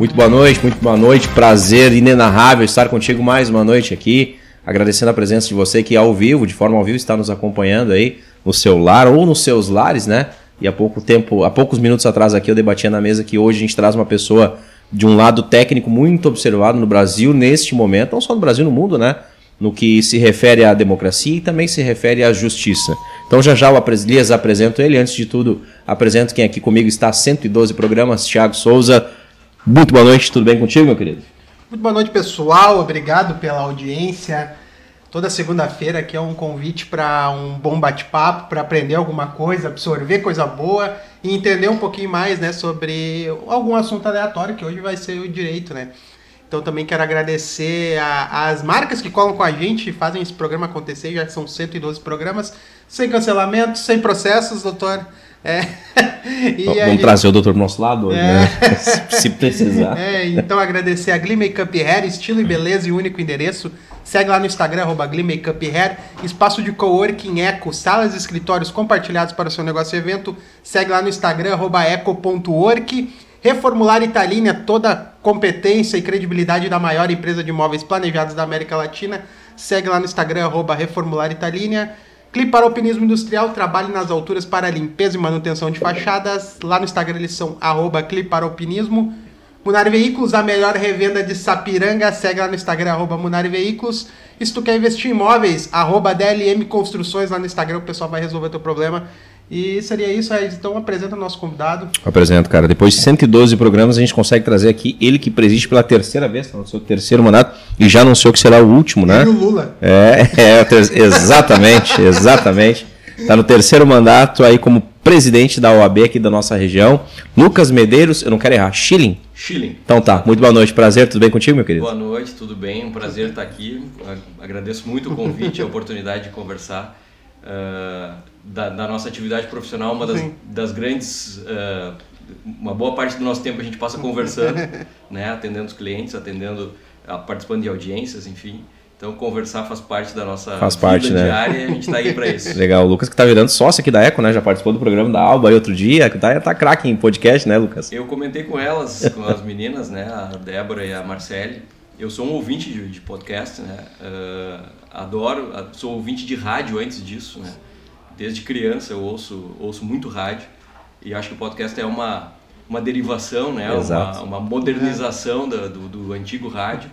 Muito boa noite, muito boa noite. Prazer inenarrável estar contigo mais uma noite aqui. Agradecendo a presença de você que ao vivo, de forma ao vivo, está nos acompanhando aí no seu lar ou nos seus lares, né? E há pouco tempo, há poucos minutos atrás aqui eu debatia na mesa que hoje a gente traz uma pessoa de um lado técnico muito observado no Brasil neste momento, não só no Brasil, no mundo, né? No que se refere à democracia e também se refere à justiça. Então já já Lhes apresento ele. Antes de tudo, apresento quem aqui comigo está há 112 programas, Thiago Souza. Muito boa noite, tudo bem contigo, meu querido? Muito boa noite, pessoal. Obrigado pela audiência. Toda segunda-feira aqui é um convite para um bom bate-papo, para aprender alguma coisa, absorver coisa boa e entender um pouquinho mais né, sobre algum assunto aleatório, que hoje vai ser o direito, né? Então também quero agradecer as marcas que colam com a gente e fazem esse programa acontecer, já são 112 programas, sem cancelamento, sem processos, doutor. É. Vamos gente... trazer o doutor pro nosso lado, é. né? se precisar. É, então agradecer a Glee Makeup Hair, estilo e beleza e único endereço. Segue lá no Instagram, arroba Glee Makeup Hair. Espaço de coworking Eco, salas e escritórios compartilhados para o seu negócio e evento. Segue lá no Instagram, arroba eco.work. Reformular Italínia, toda a competência e credibilidade da maior empresa de imóveis planejados da América Latina. Segue lá no Instagram, arroba Reformular Italínia. Cliparopinismo Industrial, trabalhe nas alturas para limpeza e manutenção de fachadas. Lá no Instagram eles são arroba Cliparopinismo. Munari Veículos, a melhor revenda de Sapiranga. Segue lá no Instagram, arroba Munari Veículos. E se tu quer investir em imóveis, arroba DLM Construções lá no Instagram, o pessoal vai resolver teu problema. E seria isso, Regis. Então apresenta o nosso convidado. Apresento, cara. Depois de 112 programas, a gente consegue trazer aqui ele que preside pela terceira vez, no seu terceiro mandato, e já anunciou que será o último, né? E o Lula. É, é exatamente, exatamente. Está no terceiro mandato aí como presidente da OAB aqui da nossa região. Lucas Medeiros, eu não quero errar, Schilling. Schilling. Então tá, muito boa noite, prazer, tudo bem contigo, meu querido? Boa noite, tudo bem, um prazer estar aqui. Agradeço muito o convite, a oportunidade de conversar. Uh, da, da, nossa atividade profissional, uma das, das grandes. Uh, uma boa parte do nosso tempo a gente passa conversando, né, atendendo os clientes, atendendo, uh, participando de audiências, enfim. Então, conversar faz parte da nossa faz vida parte, né? diária e a gente está aí para isso. Legal. O Lucas que está virando sócio aqui da Eco, né? Já participou do programa da Alba aí outro dia. Tá, tá craque em podcast, né, Lucas? Eu comentei com elas, com as meninas, né? A Débora e a Marcele. Eu sou um ouvinte de, de podcast, né? Uh, adoro, sou ouvinte de rádio antes disso, né? Desde criança eu ouço, ouço muito rádio e acho que o podcast é uma, uma derivação, né? Uma, uma, modernização da, do, do antigo rádio.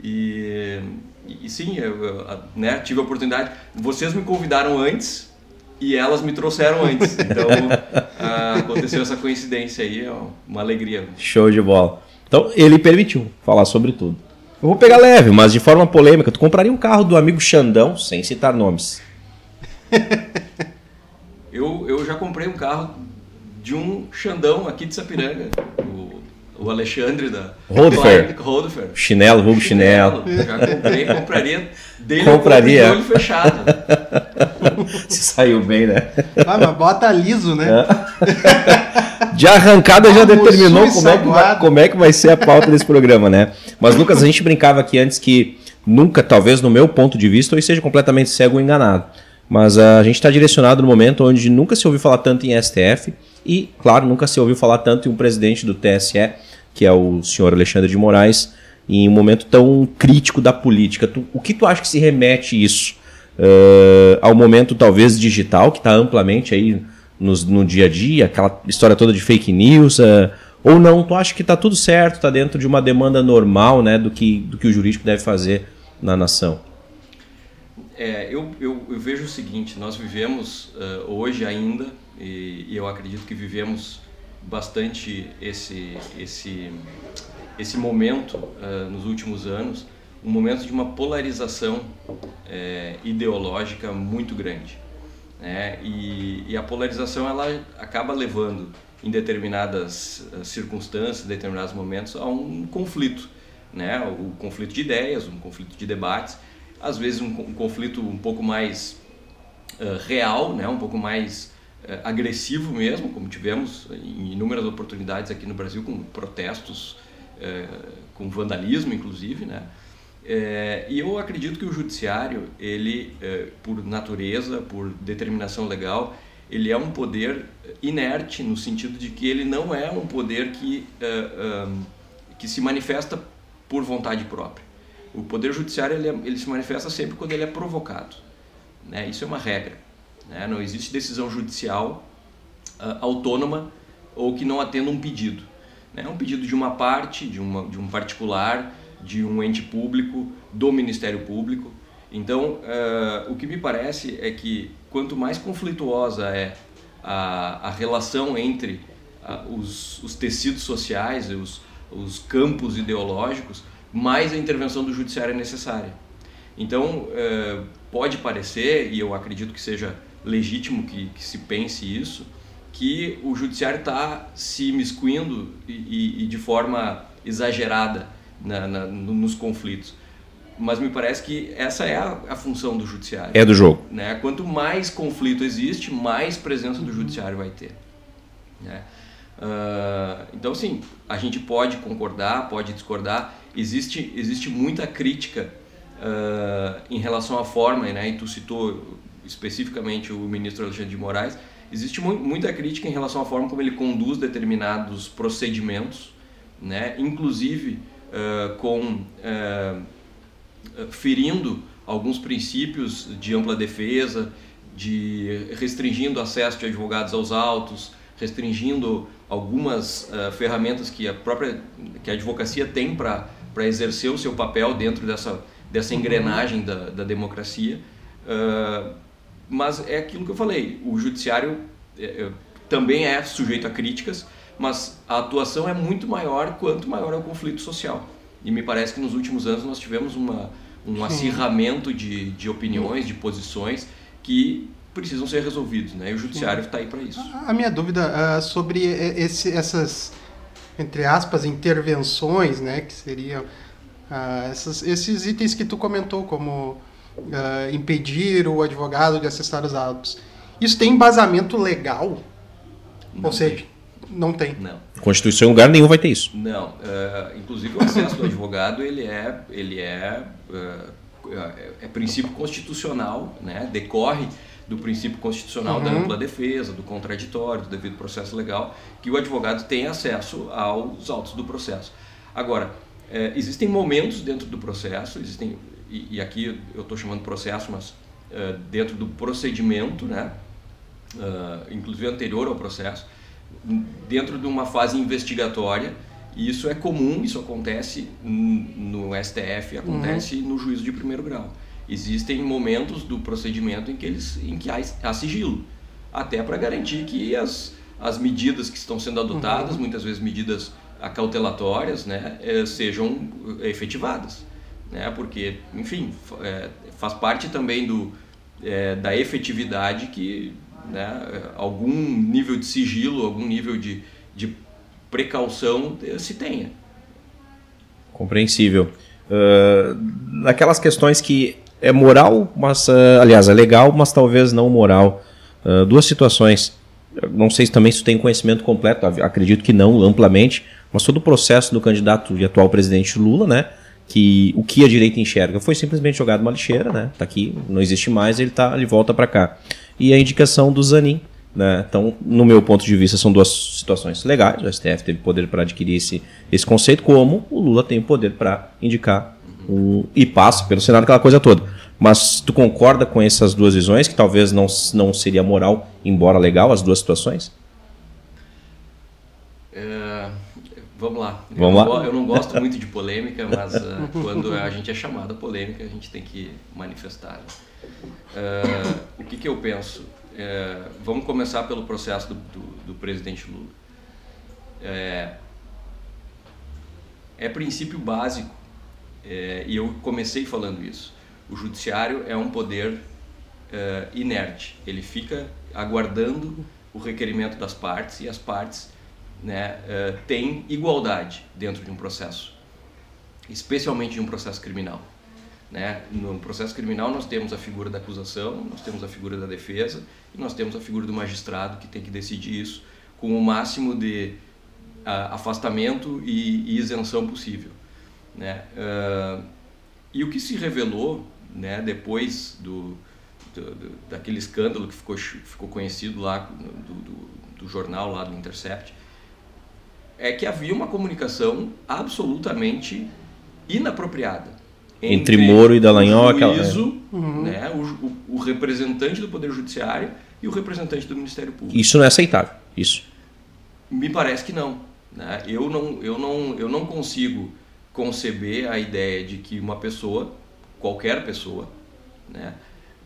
E, e sim, eu, eu, né, tive a oportunidade. Vocês me convidaram antes e elas me trouxeram antes. Então aconteceu essa coincidência aí, é uma alegria. Show de bola. Então ele permitiu falar sobre tudo. Eu vou pegar leve, mas de forma polêmica. Tu compraria um carro do amigo Xandão, sem citar nomes. eu, eu já comprei um carro de um Xandão aqui de Sapiranga. O, o Alexandre da Rodefer. Chinelo, vulgo chinelo. chinelo. Já comprei, compraria dele compraria. com o olho fechado. Se saiu bem, né? Ah, mas bota liso, né? De arrancada já determinou como é, que vai, como é que vai ser a pauta desse programa, né? Mas, Lucas, a gente brincava aqui antes que nunca, talvez no meu ponto de vista, eu esteja completamente cego ou enganado. Mas a gente está direcionado no momento onde nunca se ouviu falar tanto em STF e, claro, nunca se ouviu falar tanto em um presidente do TSE, que é o senhor Alexandre de Moraes, em um momento tão crítico da política. Tu, o que tu acha que se remete isso? Uh, ao momento talvez digital, que está amplamente aí nos, no dia a dia, aquela história toda de fake news, uh, ou não? Tu acha que está tudo certo, está dentro de uma demanda normal né, do, que, do que o jurídico deve fazer na nação? É, eu, eu, eu vejo o seguinte, nós vivemos uh, hoje ainda, e, e, eu acredito que vivemos bastante esse, esse, esse momento uh, nos últimos anos, um momento de uma polarização é, ideológica muito grande. Né? E, e, a polarização ela acaba levando, em determinadas circunstâncias, determinados momentos, a um conflito. Né? O conflito de ideias, um conflito de debates, às vezes um, um conflito um pouco mais uh, real, né? um pouco mais uh, agressivo mesmo, como tivemos em inúmeras oportunidades aqui no Brasil, com protestos, com vandalismo inclusive, né? É, e eu acredito que o judiciário, ele, é, por natureza, por determinação legal, ele é um poder inerte no sentido de que ele não é um poder que, é, que se manifesta por vontade própria. O poder judiciário ele, é, ele se manifesta sempre quando ele é provocado. Né? Isso é uma regra. Né? Não existe decisão judicial uh, autônoma ou que não atenda um pedido. Né? Um pedido de uma parte, de, uma, de um particular, de um ente público, do Ministério Público. Então, uh, o que me parece é que quanto mais conflituosa é a, a relação entre uh, os, os, tecidos sociais, os, os campos ideológicos, mais a intervenção do judiciário é necessária. Então, uh, pode parecer, e eu acredito que seja legítimo que, que se pense isso, que o judiciário está se imiscuindo e, e, e, de forma exagerada na, na, nos conflitos. Mas me parece que essa é a, a, função do judiciário. É do jogo. Né? Quanto mais conflito existe, mais presença do judiciário vai ter. Né? Uh, então, sim, a gente pode concordar, pode discordar. Existe, existe muita crítica uh, em relação à forma, né? e tu citou especificamente o ministro Alexandre de Moraes, existe mu muita crítica em relação à forma como ele conduz determinados procedimentos, né? inclusive uh, com uh, ferindo alguns princípios de ampla defesa, de restringindo acesso de advogados aos autos, restringindo algumas uh, ferramentas que a própria que a advocacia tem para para exercer o seu papel dentro dessa dessa uhum. engrenagem da, da democracia. Uh, mas é aquilo que eu falei, o judiciário é, é, também é sujeito a críticas, mas a atuação é muito maior quanto maior é o conflito social. E me parece que nos últimos anos nós tivemos uma, um acirramento de, de opiniões, de posições que precisam ser resolvidos, né? E o judiciário está aí para isso. A minha dúvida uh, sobre esse, essas, entre aspas, intervenções, né? Que seriam uh, essas, esses itens que tu comentou, como uh, impedir o advogado de acessar os autos. Isso tem embasamento legal? Não Ou seja, tem. não tem. Não. Constituição em lugar nenhum vai ter isso. Não. Uh, inclusive o acesso do advogado ele é, ele é, uh, é princípio constitucional, né? decorre do princípio constitucional uhum. da ampla defesa, do contraditório, do devido processo legal, que o advogado tem acesso aos autos do processo. Agora, é, existem momentos dentro do processo, existem e, e aqui eu estou chamando processo, mas uh, dentro do procedimento, né, uh, inclusive anterior ao processo, dentro de uma fase investigatória, e isso é comum, isso acontece no STF, acontece uhum. no juízo de primeiro grau. Existem momentos do procedimento em que, eles, em que há, há sigilo, até para garantir que as, as medidas que estão sendo adotadas, uhum. muitas vezes medidas acautelatórias, né, eh, sejam efetivadas né? Porque, enfim, é, faz parte também do, é, da efetividade que né, algum nível de sigilo, algum nível de, de precaução se tenha. Compreensível. Uh, naquelas questões que é moral, mas uh, aliás é legal, mas talvez não moral. Uh, duas situações. não sei se também se tem conhecimento completo, acredito que não, amplamente, mas todo o processo do candidato e atual presidente Lula, né? que o que a direita enxerga foi simplesmente jogado uma lixeira, né? Tá aqui, não existe mais, ele tá, ele volta para cá. E a indicação do Zanin, né? Então, no meu ponto de vista, são duas situações legais. O STF teve poder para adquirir esse, esse conceito, como o Lula tem poder para indicar um, e passa pelo Senado aquela coisa toda. Mas tu concorda com essas duas visões, que talvez não, não seria moral, embora legal, as duas situações? Vamos lá. Vamos eu, lá. eu não gosto muito de polêmica, mas uh, quando a gente é chamado a polêmica, a gente tem que manifestar. Uh, o que, que eu penso? Uh, vamos começar pelo processo do, do, do presidente Lula. É, é princípio básico, é, e eu comecei falando isso. O judiciário é um poder inerte. Ele fica aguardando o requerimento das partes e as partes né, uh, tem igualdade dentro de um processo, especialmente de um processo criminal. Né? No processo criminal nós temos a figura da acusação, nós temos a figura da defesa e nós temos a figura do magistrado que tem que decidir isso com o máximo de afastamento e, e, isenção possível. Né? Uh, e o que se revelou né, depois do, do, do, daquele escândalo que ficou, ficou conhecido lá do, do, do jornal lá do Intercept é que havia uma comunicação absolutamente inapropriada entre, entre Moro e Dallagnol, o juízo, uhum. né, o, o, o, representante do Poder Judiciário e o representante do Ministério Público. Isso não é aceitável, isso. Me parece que não. Né? Eu, não, eu, não eu não consigo conceber a ideia de que uma pessoa, qualquer pessoa, né,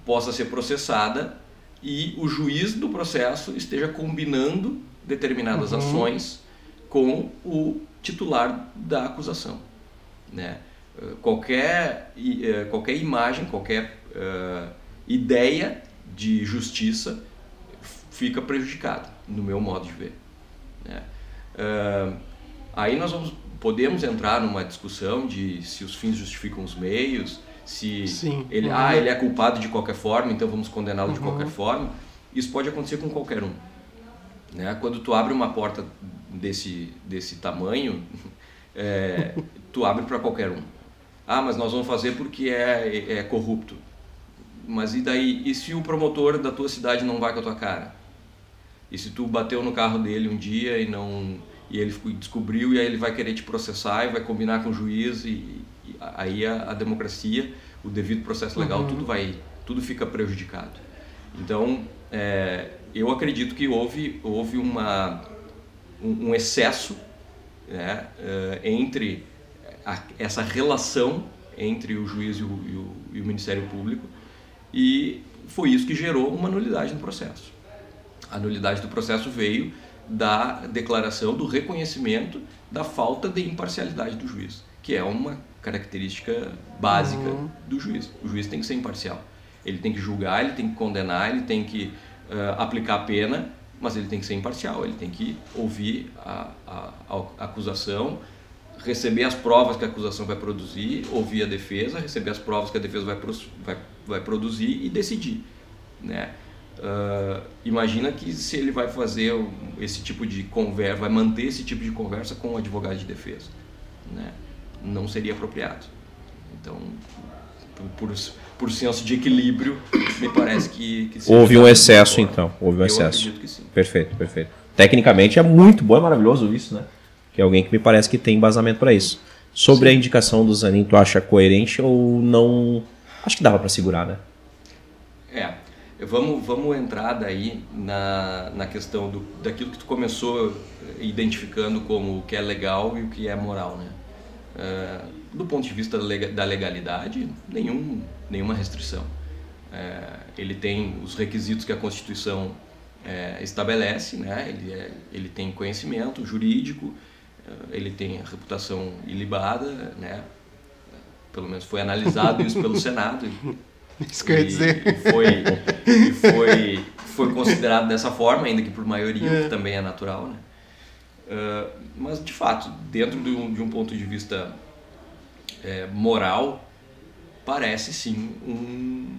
possa ser processada e o juiz do processo esteja combinando determinadas uhum. ações com o titular da acusação. Né? qualquer, eh, qualquer imagem, qualquer uh, ideia de justiça fica prejudicada, no meu modo de ver. Né? Uh, aí nós vamos, podemos entrar numa discussão de se os fins justificam os meios, se Sim. ele, uhum. ah, ele é culpado de qualquer forma, então vamos condená-lo uhum. de qualquer forma. Isso pode acontecer com qualquer um. Né? Quando tu abre uma porta desse, desse tamanho, é, tu abre para qualquer um. Ah, mas nós vamos fazer porque é, é corrupto. Mas e daí? E se o promotor da tua cidade não vai com a tua cara? E se tu bateu no carro dele um dia e não e ele descobriu e aí ele vai querer te processar e vai combinar com o juiz e, e aí a, a, democracia, o devido processo legal, uhum. tudo vai, tudo fica prejudicado. Então, é, eu acredito que houve houve uma um, um excesso né, uh, entre a, essa relação entre o juiz e o, e, o, e o, Ministério Público e foi isso que gerou uma nulidade no processo. A nulidade do processo veio da declaração do reconhecimento da falta de imparcialidade do juiz, que é uma característica básica uhum. do juiz. O juiz tem que ser imparcial. Ele tem que julgar, ele tem que condenar, ele tem que uh, aplicar a pena, mas ele tem que ser imparcial. Ele tem que ouvir a, a, a acusação, receber as provas que a acusação vai produzir, ouvir a defesa, receber as provas que a defesa vai, vai, vai produzir e decidir. Né? Uh, imagina que se ele vai fazer esse tipo de conversa, vai manter esse tipo de conversa com o advogado de defesa. Né? Não seria apropriado. Então, por, por, por senso de equilíbrio, me parece que. que Houve um excesso, então. Houve um Eu excesso. Perfeito, perfeito. Tecnicamente é muito bom, é maravilhoso isso, né? que é alguém que me parece que tem embasamento para isso. Sobre Sim. a indicação do Zanin, tu acha coerente ou não? Acho que dava para segurar, né? É. Vamos, vamos entrar daí na, na questão do, daquilo que tu começou identificando como o que é legal e o que é moral, né? Uh, do ponto de vista da legalidade, nenhum, nenhuma restrição. Uh, ele tem os requisitos que a Constituição uh, estabelece, né? ele, é, ele tem conhecimento jurídico, eh, ele tem a reputação ilibada, né? Pelo menos foi analisado isso pelo Senado. Isso que eu ia dizer. E foi, e foi, foi considerado dessa forma, ainda que por maioria, é. que também é natural, né? Uh, mas, de fato, dentro de um, de um ponto de vista é, moral, parece sim um,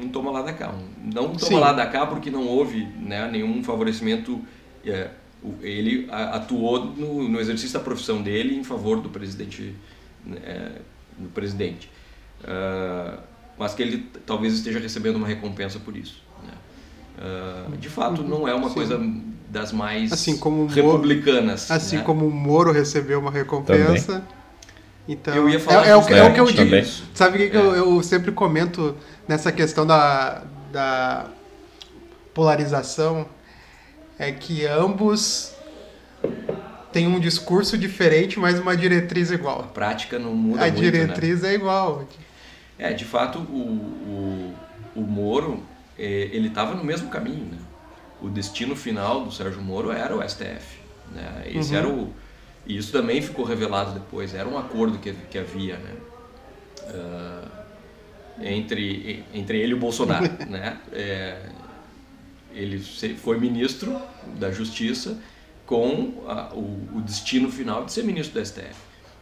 um toma lá da cá. Um, não um toma sim. lá da cá porque não houve né, nenhum favorecimento é, ele atuou no, no, exercício da profissão dele em favor do presidente, é, do presidente, uh, mas que ele talvez esteja recebendo uma recompensa por isso. Né? Uh, de fato, não é uma Sim. coisa das mais assim como republicanas. Moro, assim né? como o Moro recebeu uma recompensa. Também. Então, eu ia falar é, é, o, é, o, que eu digo. Sabe o que, é. eu, eu sempre comento nessa questão da, da polarização? é que ambos têm um discurso diferente, mas uma diretriz igual. A prática não muda A muito, diretriz né? é igual. É, de fato, o, o, o Moro, é, ele estava no mesmo caminho, né? O destino final do Sérgio Moro era o STF. Né? Esse uhum. era o... E isso também ficou revelado depois. Era um acordo que, que havia, né? Uh, entre, entre ele e o Bolsonaro, né? É, ele foi ministro da Justiça com a, o, o, destino final de ser ministro do STF.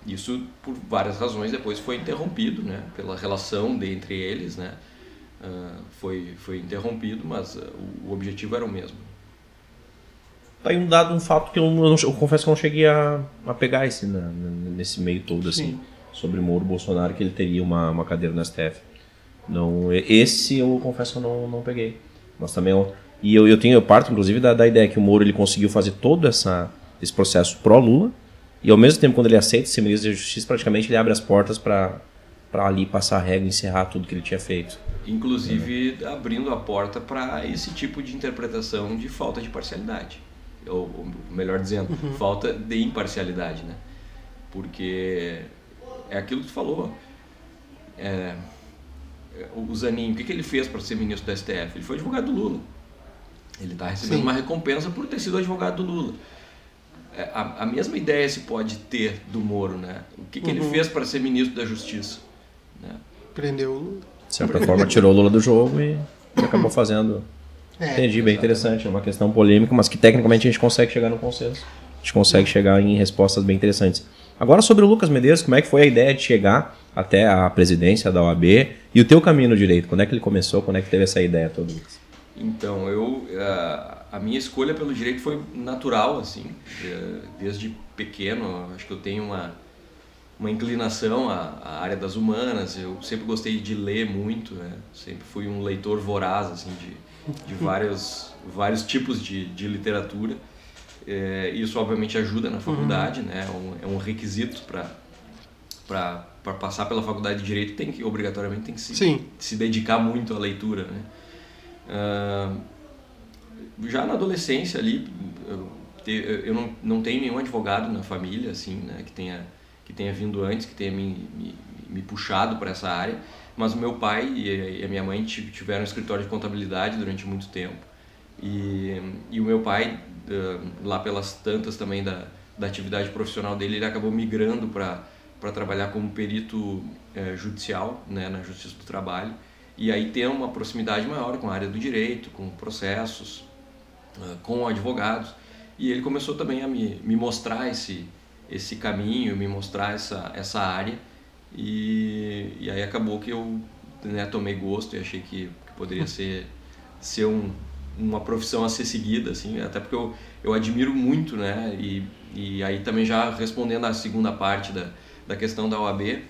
Isso, por várias razões, depois foi interrompido, né? Pela relação de, entre eles, né? Uh, foi, foi interrompido, mas uh, o, objetivo era o mesmo. Tá aí um dado, um fato que eu, eu, eu confesso que eu não cheguei a, a pegar esse, né, nesse meio todo, assim, Sim. sobre Moro Bolsonaro, que ele teria uma, uma cadeira no STF. Não, esse eu confesso que eu não, não peguei. Mas também eu, e eu, eu tenho eu parto inclusive da, da ideia que o Moro ele conseguiu fazer toda essa desse processo pró-Lula, e ao mesmo tempo, quando ele aceita ser ministro da Justiça, praticamente ele abre as portas para ali passar a regra e encerrar tudo que ele tinha feito. Inclusive é. abrindo a porta para esse tipo de interpretação de falta de parcialidade. Ou, ou melhor dizendo, uhum. falta de imparcialidade, né? Porque é aquilo que tu falou. É, o Zanin, o que, que ele fez para ser ministro do STF? Ele foi advogado do Lula. Ele está recebendo Sim. uma recompensa por ter sido advogado do Lula. É, a, a, mesma ideia se pode ter do Moro, né? O que, que uhum. ele fez para ser ministro da Justiça? Né? Prendeu o Lula. De certa forma, tirou o Lula do jogo e, acabou fazendo. É, Entendi, bem interessante. É uma questão polêmica, mas que tecnicamente a gente consegue chegar no consenso. A gente consegue chegar em respostas bem interessantes. Agora sobre o Lucas Medeiros, como é que foi a ideia de chegar até a presidência da OAB e o teu caminho no direito? Quando é que ele começou? Quando é que teve essa ideia toda, Lucas? Então, eu a, a minha escolha pelo direito foi natural, assim, desde pequeno. Acho que eu tenho uma uma inclinação à, à, área das humanas. Eu sempre gostei de ler muito, né? Sempre fui um leitor voraz, assim, de, de vários vários tipos de, de literatura. É, isso obviamente ajuda na faculdade, uhum. né? É um, é requisito para para passar pela faculdade de direito tem que obrigatoriamente tem que se, Sim. se dedicar muito à leitura, né? Já na adolescência ali eu, não, não tenho nenhum advogado na família assim, né? Que tenha que tenha vindo antes, que tenha me, me, me puxado para essa área, mas o meu pai e a minha mãe tiveram um escritório de contabilidade durante muito tempo. E, e o meu pai, lá pelas tantas também da, da atividade profissional dele, ele acabou migrando para trabalhar como perito é, judicial né, na Justiça do Trabalho. E aí tem uma proximidade maior com a área do direito, com processos, uh, com advogados. E ele começou também a me, me mostrar esse, esse caminho, me mostrar essa, essa área. E, e aí acabou que eu né, tomei gosto e achei que, que poderia ser, ser um, uma profissão a ser seguida, assim, até porque eu, eu admiro muito, né? E, e aí também já respondendo à segunda parte da, da questão da OAB,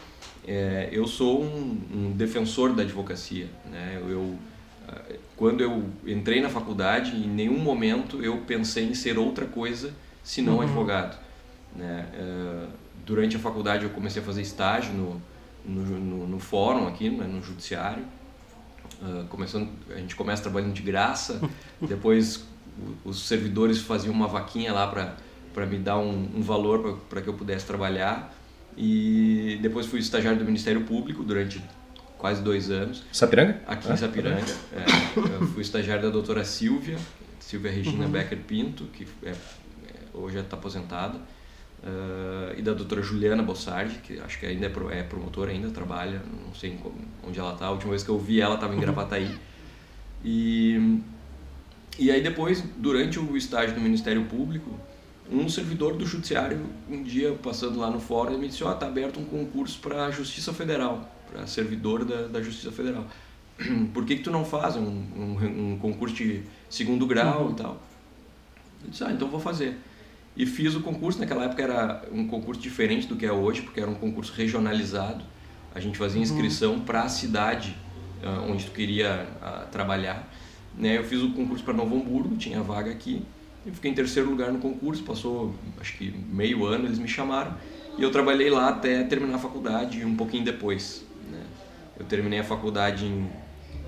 é, eu sou um, um, defensor da advocacia, né? Eu, eu, quando eu entrei na faculdade, em nenhum momento eu pensei em ser outra coisa senão uhum. advogado. Né? É, durante a faculdade eu comecei a fazer estágio no, no, no, no fórum aqui, né? no judiciário. Uh, começando, a gente começa trabalhando de graça, depois os servidores faziam uma vaquinha lá para me dar um, um valor para que eu pudesse trabalhar. E depois fui estagiário do Ministério Público durante quase dois anos. Sapiranga? Aqui ah, em Sapiranga. É, fui estagiário da doutora Silvia, Silvia Regina uhum. Becker Pinto, que é, é hoje está aposentada. Uh, e da doutora Juliana Bossardi, que acho que ainda é, pro, é promotora, ainda trabalha, não sei onde ela está. A última vez que eu vi ela estava em Gravataí. E, e aí depois, durante o estágio no Ministério Público, um servidor do Judiciário, um dia passando lá no fórum, me disse, ó, oh, tá aberto um concurso para a Justiça Federal, para servidor da, da Justiça Federal. Por que, que tu não faz um, um, um concurso de segundo grau uhum. e tal? Eu disse, ah, então vou fazer e fiz o concurso. Naquela época era um concurso diferente do que é hoje, porque era um concurso regionalizado. A gente fazia uhum. inscrição uhum. para a cidade uh, onde tu queria uh, trabalhar. Né? Eu fiz o concurso para Novo Hamburgo, tinha vaga aqui. Eu fiquei em terceiro lugar no concurso, passou acho que meio ano, eles me chamaram. E eu trabalhei lá até terminar a faculdade, um pouquinho depois. Né? Eu terminei a faculdade em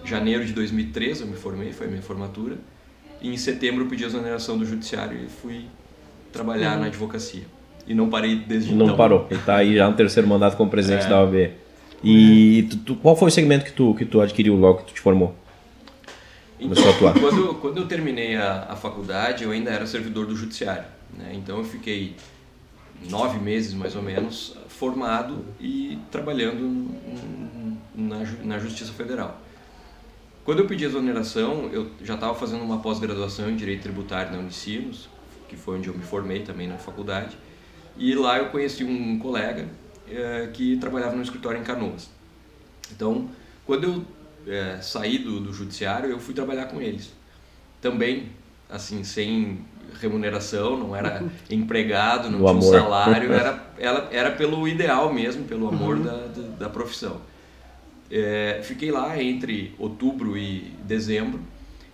janeiro de 2013, eu me formei, foi a minha formatura. E em setembro eu pedi a exoneração do judiciário e fui trabalhar uhum. na advocacia. E não parei desde não então. Não parou. Ele está aí já no terceiro mandato como presidente é. da OAB. E tu, tu, qual foi o segmento que tu, que tu adquiriu logo que tu te formou? Então, a atuar? Quando, quando eu terminei a, a faculdade, eu ainda era servidor do judiciário. Né? Então eu fiquei nove meses mais ou menos formado e trabalhando na, na Justiça Federal. Quando eu pedi exoneração, eu já estava fazendo uma pós-graduação em Direito Tributário na Unicinos, que foi onde eu me formei também na faculdade. E lá eu conheci um colega é, que trabalhava no escritório em Canoas. Então, quando eu é, saí do, do judiciário, eu fui trabalhar com eles. Também, assim, sem remuneração, não era empregado, não o tinha um salário, era, era, era pelo ideal mesmo, pelo amor uhum. da, da, da, profissão. É, fiquei lá entre outubro e dezembro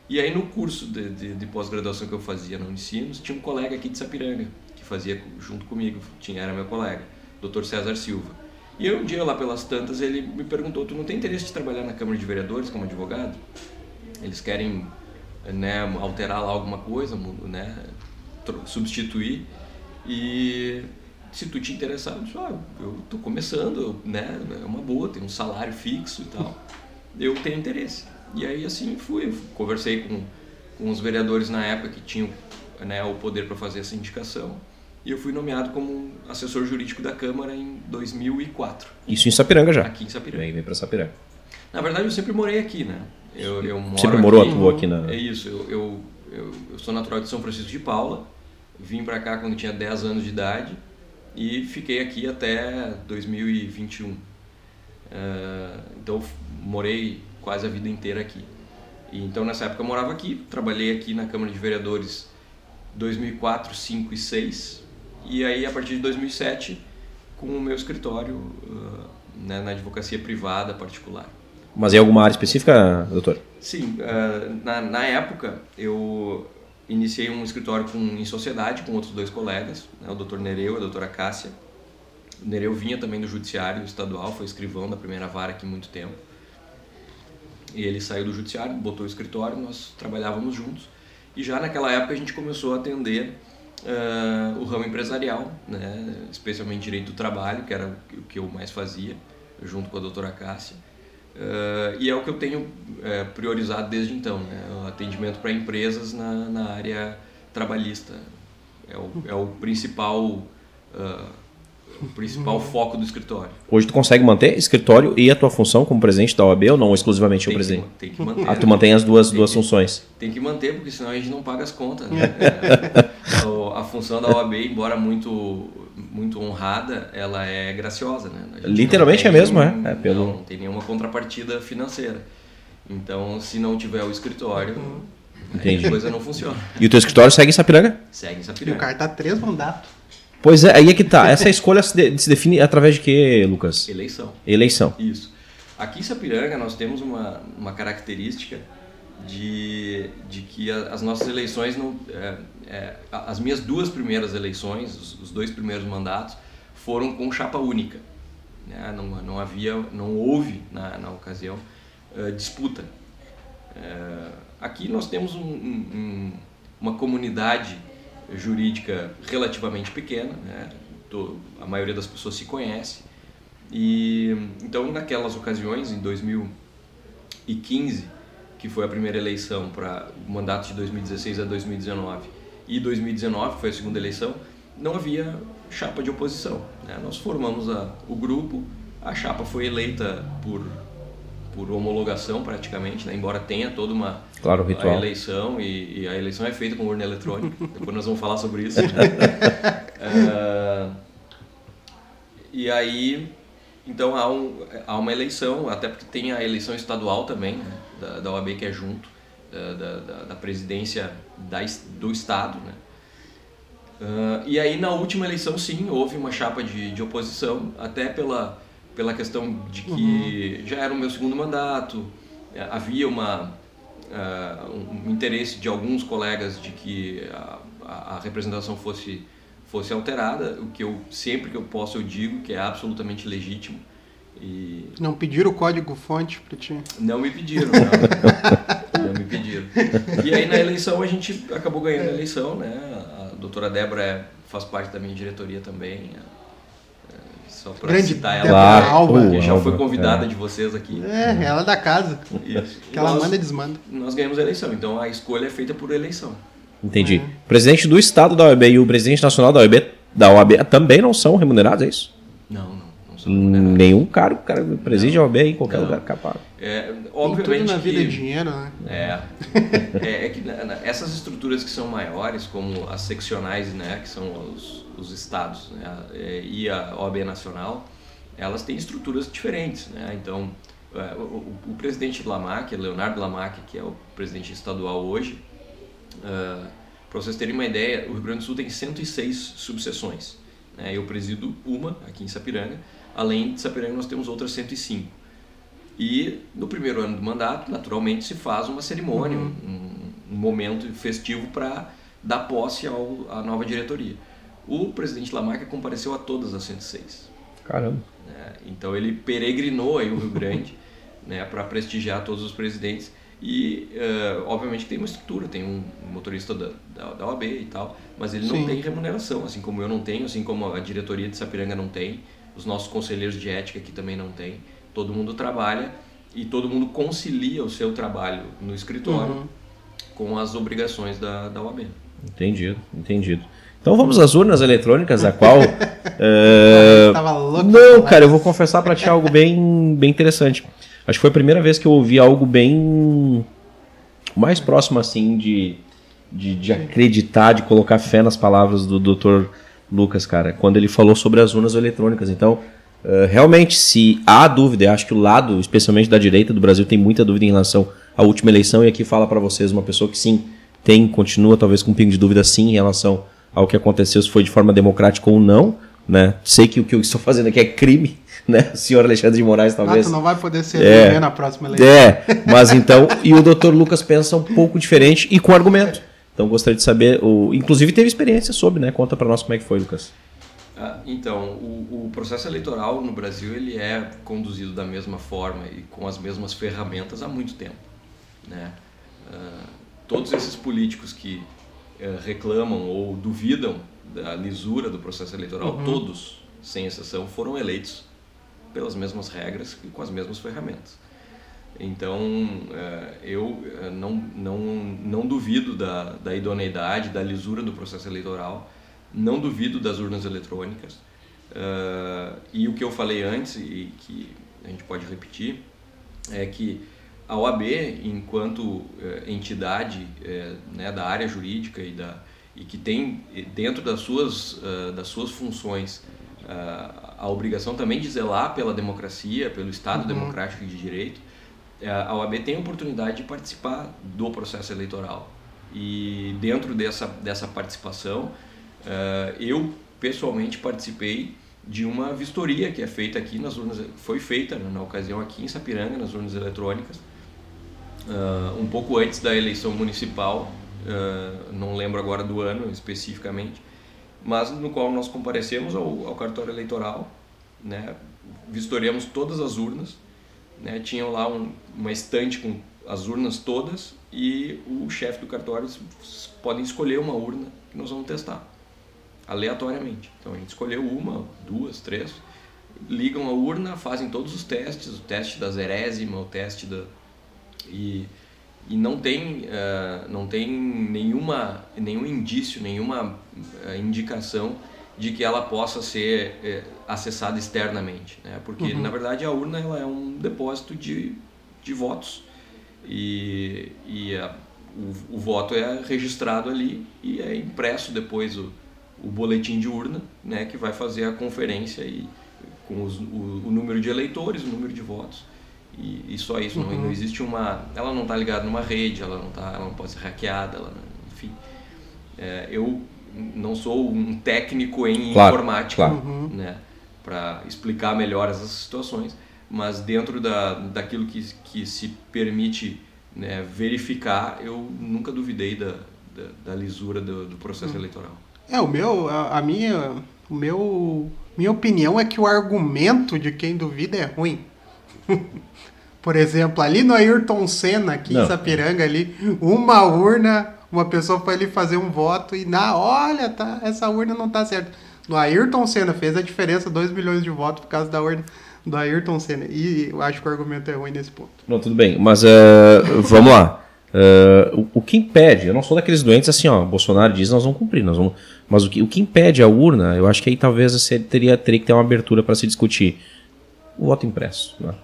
e aí no curso de, de, de pós-graduação que eu fazia no Unicinos, tinha um colega aqui de Sapiranga, que fazia junto comigo, tinha, era meu colega, Dr. César Silva. E um dia lá pelas tantas ele me perguntou: "Tu não tem interesse de trabalhar na Câmara de Vereadores como advogado? Eles querem né, alterar lá alguma coisa, né, substituir e se tu te interessar, eu, disse, ah, eu tô começando, né, é uma boa, tem um salário fixo e tal. Eu tenho interesse. E aí assim fui, conversei com, com os vereadores na época que tinham né, o poder para fazer essa indicação. E eu fui nomeado como assessor jurídico da Câmara em 2004. Isso em Sapiranga já? Aqui em Sapiranga. Vem, vem para Sapiranga. Na verdade, eu sempre morei aqui, né? Eu, eu moro sempre morou, aqui, atuou aqui na... É isso, eu, eu, eu, eu sou natural de São Francisco de Paula, vim para cá quando tinha 10 anos de idade e fiquei aqui até 2021. Uh, então, morei quase a vida inteira aqui. E, então, nessa época eu morava aqui, trabalhei aqui na Câmara de Vereadores 2004, 5 e 6. E aí, a partir de 2007, com o meu escritório uh, né, na advocacia privada particular. Mas em alguma área específica, doutor? Sim, uh, na, na época eu iniciei um escritório com, em sociedade com outros dois colegas, né, o doutor Nereu e a doutora Cássia. O Nereu vinha também do judiciário estadual, foi escrivão da primeira vara aqui muito tempo. E ele saiu do judiciário, botou o escritório, nós trabalhávamos juntos. E já naquela época a gente começou a atender uh, o ramo empresarial, né? especialmente direito do trabalho, que era o que eu mais fazia, junto com a doutora Cássia. Uh, e é o que eu tenho uh, priorizado desde então, né? o atendimento para empresas na, na área trabalhista. É o, é o principal o principal foco do escritório. Hoje tu consegue manter escritório e a tua função como presidente da OAB ou não exclusivamente tem o presidente? Que, tem que manter. Ah, tu mantém as duas, duas que, funções. Tem que manter, porque senão a gente não paga as contas. Né? é, a função da OAB, embora muito muito honrada, ela é graciosa. Né? Literalmente é mesmo, é. é pelo... Não, tem nenhuma contrapartida financeira. Então, se não tiver o escritório, Entendi. a coisa não funciona. E o teu escritório segue em Sapiranga? Segue em Sapiranga. E o cara tá três mandatos. Pois é, aí é que tá. Essa escolha se, de, se define através de quê, Lucas? Eleição. Eleição. Isso. Aqui em Sapiranga nós temos uma, uma característica de, de que a, as nossas eleições não. É, é, as minhas duas primeiras eleições, os, os, dois primeiros mandatos, foram com chapa única. Né? Não, não havia, não houve na, na ocasião uh, disputa. Uh, aqui nós temos um, um, uma comunidade jurídica relativamente pequena, né? a maioria das pessoas se conhece. E então naquelas ocasiões, em 2015, que foi a primeira eleição para o mandato de 2016 a 2019, e 2019 foi a segunda eleição, não havia chapa de oposição. Né? Nós formamos a, o grupo, a chapa foi eleita por por homologação praticamente, né? embora tenha toda uma claro, ritual. A eleição e, e, a eleição é feita com urna eletrônica. Depois nós vamos falar sobre isso. uh, e aí, então há, um, há uma eleição, até porque tem a eleição estadual também, né? da, da OAB que é junto, da, da, da presidência da, do estado, né? Uh, e aí na última eleição sim houve uma chapa de, de oposição, até pela pela questão de que uhum. já era o meu segundo mandato, é, havia uma, uh, um interesse de alguns colegas de que a, a, representação fosse, fosse alterada, o que eu sempre que eu posso eu digo que é absolutamente legítimo. E... Não pediram o código fonte para ti? Não me pediram, não. não me pediram. E aí na eleição a gente acabou ganhando a eleição, né? A doutora Débora é, faz parte da minha diretoria também, só pra Grande citar ela, claro. Alva, que já foi convidada é. de vocês aqui. É, ela é da casa. Isso. Que ela nós, manda e desmanda. Nós ganhamos a eleição, então a escolha é feita por eleição. Entendi. É. presidente do estado da OAB e o presidente nacional da OAB, da OAB também não são remunerados, é isso? Não, não. Nenhum cargo, cara, preside a OAB em qualquer não. lugar capaz. É, obviamente tudo na vida que, é dinheiro, né? É. é, é que essas estruturas que são maiores, como as seccionais, né, que são os, os estados né, é, e a OAB nacional, elas têm estruturas diferentes. Né? Então, é, o, presidente LAMAC, Leonardo Lamac, que é o presidente estadual hoje, uh, para vocês terem uma ideia, o Rio Grande do Sul tem 106 subseções. Né? Eu presido uma aqui em Sapiranga, além de Sapiranga nós temos outras 105. E no primeiro ano do mandato, naturalmente, se faz uma cerimônia, uhum. um, um momento festivo para dar posse ao, à nova diretoria. O presidente Lamarca compareceu a todas as 106. Caramba. É, então ele peregrinou aí o Rio Grande né, para prestigiar todos os presidentes. E, uh, obviamente, tem uma estrutura, tem um motorista da, da, da OAB e tal, mas ele Sim. não tem remuneração, assim como eu não tenho, assim como a diretoria de Sapiranga não tem, os nossos conselheiros de ética aqui também não tem. Todo mundo trabalha e todo mundo concilia o seu trabalho no escritório uhum. com as obrigações da, da OAB. Entendido, entendido. Então vamos às urnas eletrônicas, a qual. uh, não, cara, eu vou confessar para ti algo bem, bem interessante. Acho que foi a primeira vez que eu ouvi algo bem mais próximo assim de, de, de acreditar, de colocar fé nas palavras do Dr. Lucas, cara, quando ele falou sobre as urnas eletrônicas. Então, uh, realmente, se há dúvida, eu acho que o lado, especialmente da direita do Brasil, tem muita dúvida em relação à última eleição, e aqui fala para vocês uma pessoa que sim, tem, continua talvez com um pingo de dúvida sim em relação ao que aconteceu, se foi de forma democrática ou não. Né? Sei que o que eu estou fazendo aqui é crime, né? O senhor Alexandre de Moraes talvez. Ah, tu não vai poder ser é, na próxima eleição. É, mas então, e o doutor Lucas pensa um pouco diferente e com argumento. Então gostaria de saber, o, inclusive teve experiência sobre, né? Conta para nós como é que foi, Lucas. Ah, então, o, o, processo eleitoral no Brasil ele é conduzido da mesma forma e com as mesmas ferramentas há muito tempo, né? Ah, todos esses políticos que reclamam ou duvidam da lisura do processo eleitoral, uhum. todos, sem exceção, foram eleitos pelas mesmas regras e com as mesmas ferramentas. Então, eh, eu eh, não, não, não duvido da, da idoneidade, da lisura do processo eleitoral, não duvido das urnas eletrônicas. Eh, e o que eu falei antes, e que a gente pode repetir, é que a OAB, enquanto entidade né, da área jurídica e, da, e que tem dentro das suas, das suas funções a obrigação também de zelar pela democracia, pelo Estado uhum. democrático de direito, a OAB tem a oportunidade de participar do processo eleitoral. E dentro dessa, dessa participação, eu pessoalmente participei de uma vistoria que é feita aqui nas urnas, foi feita né, na ocasião aqui em Sapiranga, nas urnas eletrônicas, é, um pouco antes da eleição municipal, não lembro agora do ano especificamente, mas no qual nós comparecemos ao, ao cartório eleitoral, né, vistoriamos todas as urnas, né, tinham lá um, uma estante com as urnas todas e o chefe do cartório podem escolher uma urna que nós vamos testar aleatoriamente. Então a gente escolheu uma, duas, três, ligam a urna, fazem todos os testes, o teste da zerésima, o teste da e, e não tem uh, não tem nenhuma nenhum indício, nenhuma uh, indicação de que ela possa ser é, acessada externamente, né? porque uhum. na verdade a urna ela é um depósito de, de votos e, e a, o, o, voto é registrado ali e é impresso depois o, o boletim de urna, né, que vai fazer a conferência e com os, o, o, número de eleitores, o número de votos e, e só isso. Uhum. Não, não, existe uma, ela não está ligada numa rede, ela não tá, ela não pode ser hackeada, ela, enfim. É, eu não sou um técnico em claro, informática, claro. Uhum. né, para explicar melhor essas situações, mas dentro da, daquilo que, que se permite né, verificar, eu nunca duvidei da, da, da lisura do, do processo uhum. eleitoral. É, o meu, a, a, minha, o meu, minha opinião é que o argumento de quem duvida é ruim. Por exemplo, ali no Ayrton Senna, aqui Não. em Sapiranga, ali, uma urna uma pessoa foi ali fazer um voto e na olha, tá, essa urna não tá certa. No Ayrton Senna fez a diferença 2 milhões de votos por causa da urna do Ayrton Senna. E eu acho que o argumento é ruim nesse ponto. Não, tudo bem, mas uh, vamos lá. Uh, o, o, que impede, eu não sou daqueles doentes assim, ó, Bolsonaro diz nós vamos cumprir, nós vamos, mas o que, o que impede a urna, eu acho que aí talvez você teria, teria que ter uma abertura para se discutir o voto impresso. Né?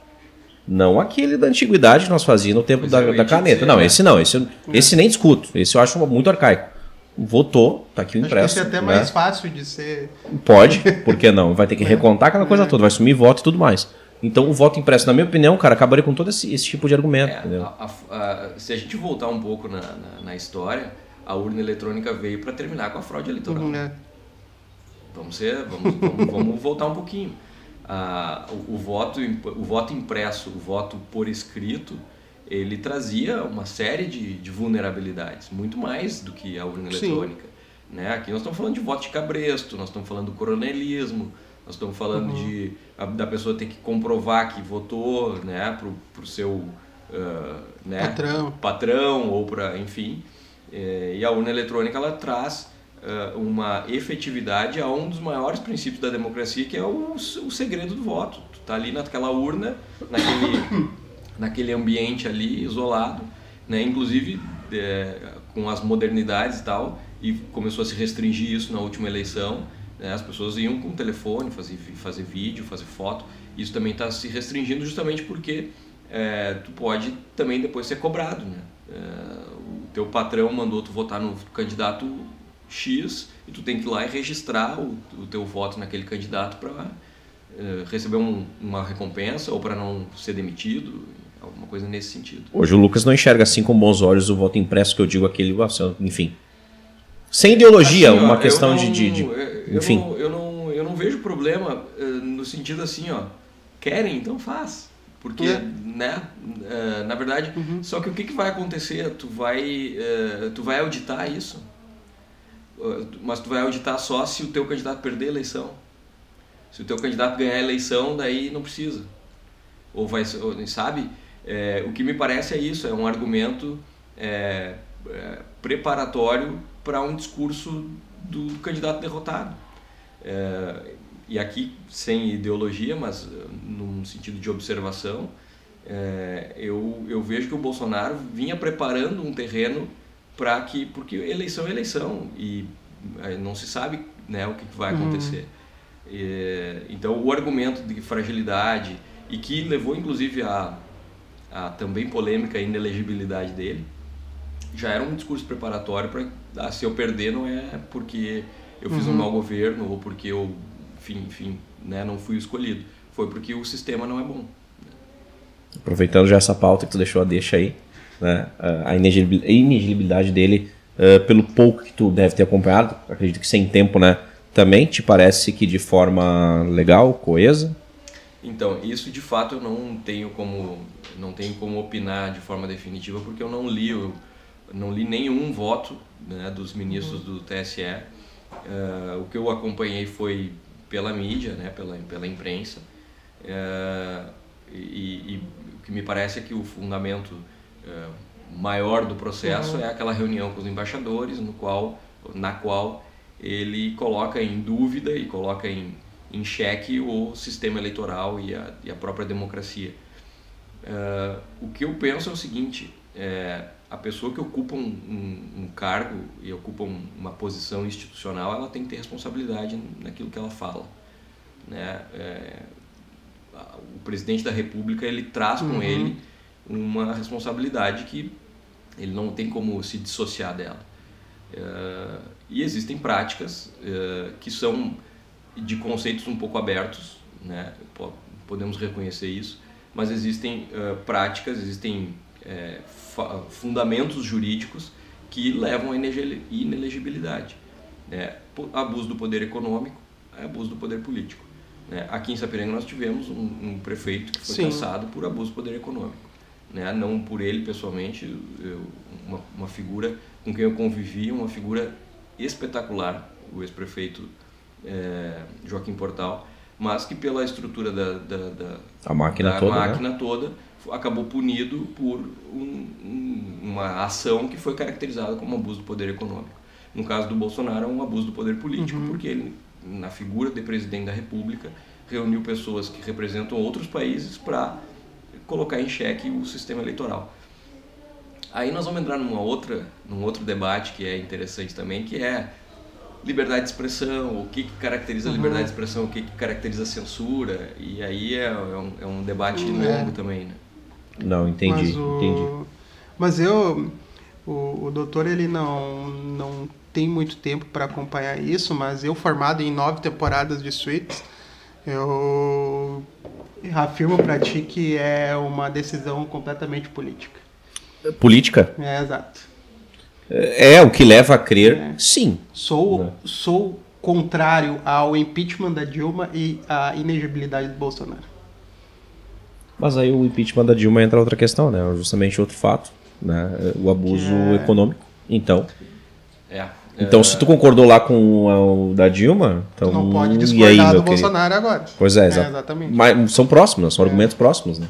Não aquele da antiguidade que nós fazíamos no tempo da, da, caneta. Dizer, não, né? esse não. Esse, esse nem discuto. Esse eu acho muito arcaico. Votou, tá aqui o impresso. Acho que esse é até né? mais fácil de ser. Pode, por que não? Vai ter que é. recontar aquela coisa é. toda, vai sumir voto e tudo mais. Então o voto impresso, na minha opinião, cara, acabaria com todo esse, esse tipo de argumento. É, a, a, a, se a gente voltar um pouco na, na, na história, a urna eletrônica veio para terminar com a fraude eleitoral. Uhum, né? Vamos ser, vamos, vamos, vamos voltar um pouquinho a, o, o, voto, o voto impresso, o voto por escrito, ele trazia uma série de, de vulnerabilidades, muito mais do que a urna eletrônica. Né? Aqui nós estamos falando de voto de cabresto, nós estamos falando do coronelismo, nós estamos falando uhum. de a, da pessoa ter que comprovar que votou né, para o seu uh, né, patrão. patrão ou para, enfim. É, e a urna eletrônica ela traz uma efetividade a um dos maiores princípios da democracia, que é o, o segredo do voto. Tu tá ali naquela urna, naquele, naquele ambiente ali isolado, né? inclusive é, com as modernidades e tal, e começou a se restringir isso na última eleição. Né? As pessoas iam com o telefone fazer, fazer vídeo, fazer foto. Isso também está se restringindo justamente porque é, tu pode também depois ser cobrado. Né? É, o teu patrão mandou tu votar no candidato X e tu tem que ir lá e registrar o, o teu voto naquele candidato para é, receber um, uma recompensa ou para não ser demitido, alguma coisa nesse sentido. Hoje o Lucas não enxerga assim com bons olhos o voto impresso que eu digo aquele, enfim. Sem ideologia, assim, ó, uma questão não, de, de, de, enfim. Eu não, eu não, eu não vejo problema uh, no sentido assim, ó, querem, então faz. Porque, é. né, uh, na verdade, uhum. só que o que, que vai acontecer? Tu vai, uh, tu vai auditar isso, mas tu vai auditar só se o teu candidato perder a eleição. Se o teu candidato ganhar a eleição, daí não precisa. Ou vai, sabe? É, o que me parece é isso, é um argumento é, é, preparatório para um discurso do candidato derrotado. É, e aqui, sem ideologia, mas eh, num sentido de observação, é, eu, eu vejo que o Bolsonaro vinha preparando um terreno para que. Porque eleição é eleição e não se sabe né, o que, vai uhum. acontecer. Uhum. É, então, o argumento de fragilidade, e que levou inclusive a, a também polêmica inelegibilidade dele, já era um discurso preparatório para ah, se eu perder não é porque eu fiz uhum. um mau governo ou porque eu, enfim, enfim né, não fui escolhido. Foi porque o sistema não é bom. Aproveitando já essa pauta que tu deixou a deixa aí, né, a inelegibilidade dele, uh, pelo pouco que tu deve ter acompanhado, acredito que sem tempo, né, também te parece que de forma legal, coesa? Então, isso de fato eu não tenho como não tenho como opinar de forma definitiva porque eu não li eu não li nenhum voto né, dos ministros uhum. do TSE. Uh, eh, o que eu acompanhei foi pela mídia, né, pela, pela imprensa. Uh, e, e, o que me parece é que o fundamento uh, maior do processo é aquela reunião com os embaixadores, no qual, na qual ele coloca em dúvida e coloca em, em xeque o sistema eleitoral e a, e a própria democracia. o que eu penso é o seguinte: é, a pessoa que ocupa um, um, um cargo e ocupa um, uma posição institucional, ela tem que ter responsabilidade naquilo que ela fala. Né? É, o presidente da República ele traz com uhum. ele uma responsabilidade que ele não tem como se dissociar dela. É, e existem práticas é, que são de conceitos um pouco abertos, né? podemos reconhecer isso, mas existem é, práticas, existem fundamentos jurídicos que levam à inelegibilidade. Né? Abuso do poder econômico é abuso do poder político. Né? Aqui em Sapiranga nós tivemos um, um prefeito que foi Sim. cassado por abuso do poder econômico. Né? Não por ele pessoalmente, eu, uma, uma figura com quem eu convivi, uma figura espetacular, o ex-prefeito é, Joaquim Portal, mas que pela estrutura da, da, da, a máquina da toda, né? máquina né? toda acabou punido por um, um, uma ação que foi caracterizada como abuso do poder econômico. No caso do Bolsonaro, é um abuso do poder político, uhum. porque ele, na figura de presidente da República, reuniu pessoas que representam outros países para colocar em xeque o sistema eleitoral. Aí nós vamos entrar numa outra, num outro debate que é interessante também, que é liberdade de expressão, o que, que caracteriza a liberdade de uhum. expressão, o que, que caracteriza a censura, e aí é, é, um, é um, debate uhum. longo é. também, né? Não, entendi, mas o, entendi. Mas eu, o, o doutor, ele não, não tem muito tempo para acompanhar isso, mas eu formado em nove temporadas de Suits, eu afirmo para ti que é uma decisão completamente política. Política? É, exato. É, é o que leva a crer, é. sim. Sou, né? sou contrário ao impeachment da Dilma e à inegibilidade do Bolsonaro. Mas aí o impeachment da Dilma entra outra questão, né? Justamente outro fato, né? O abuso é... econômico. Então. É. Então, é... se tu concordou lá com o da Dilma, então. Tu não pode discordar aí, do querido? Bolsonaro agora. Pois é, é exatamente. Mas são próximos, são é. argumentos próximos, né?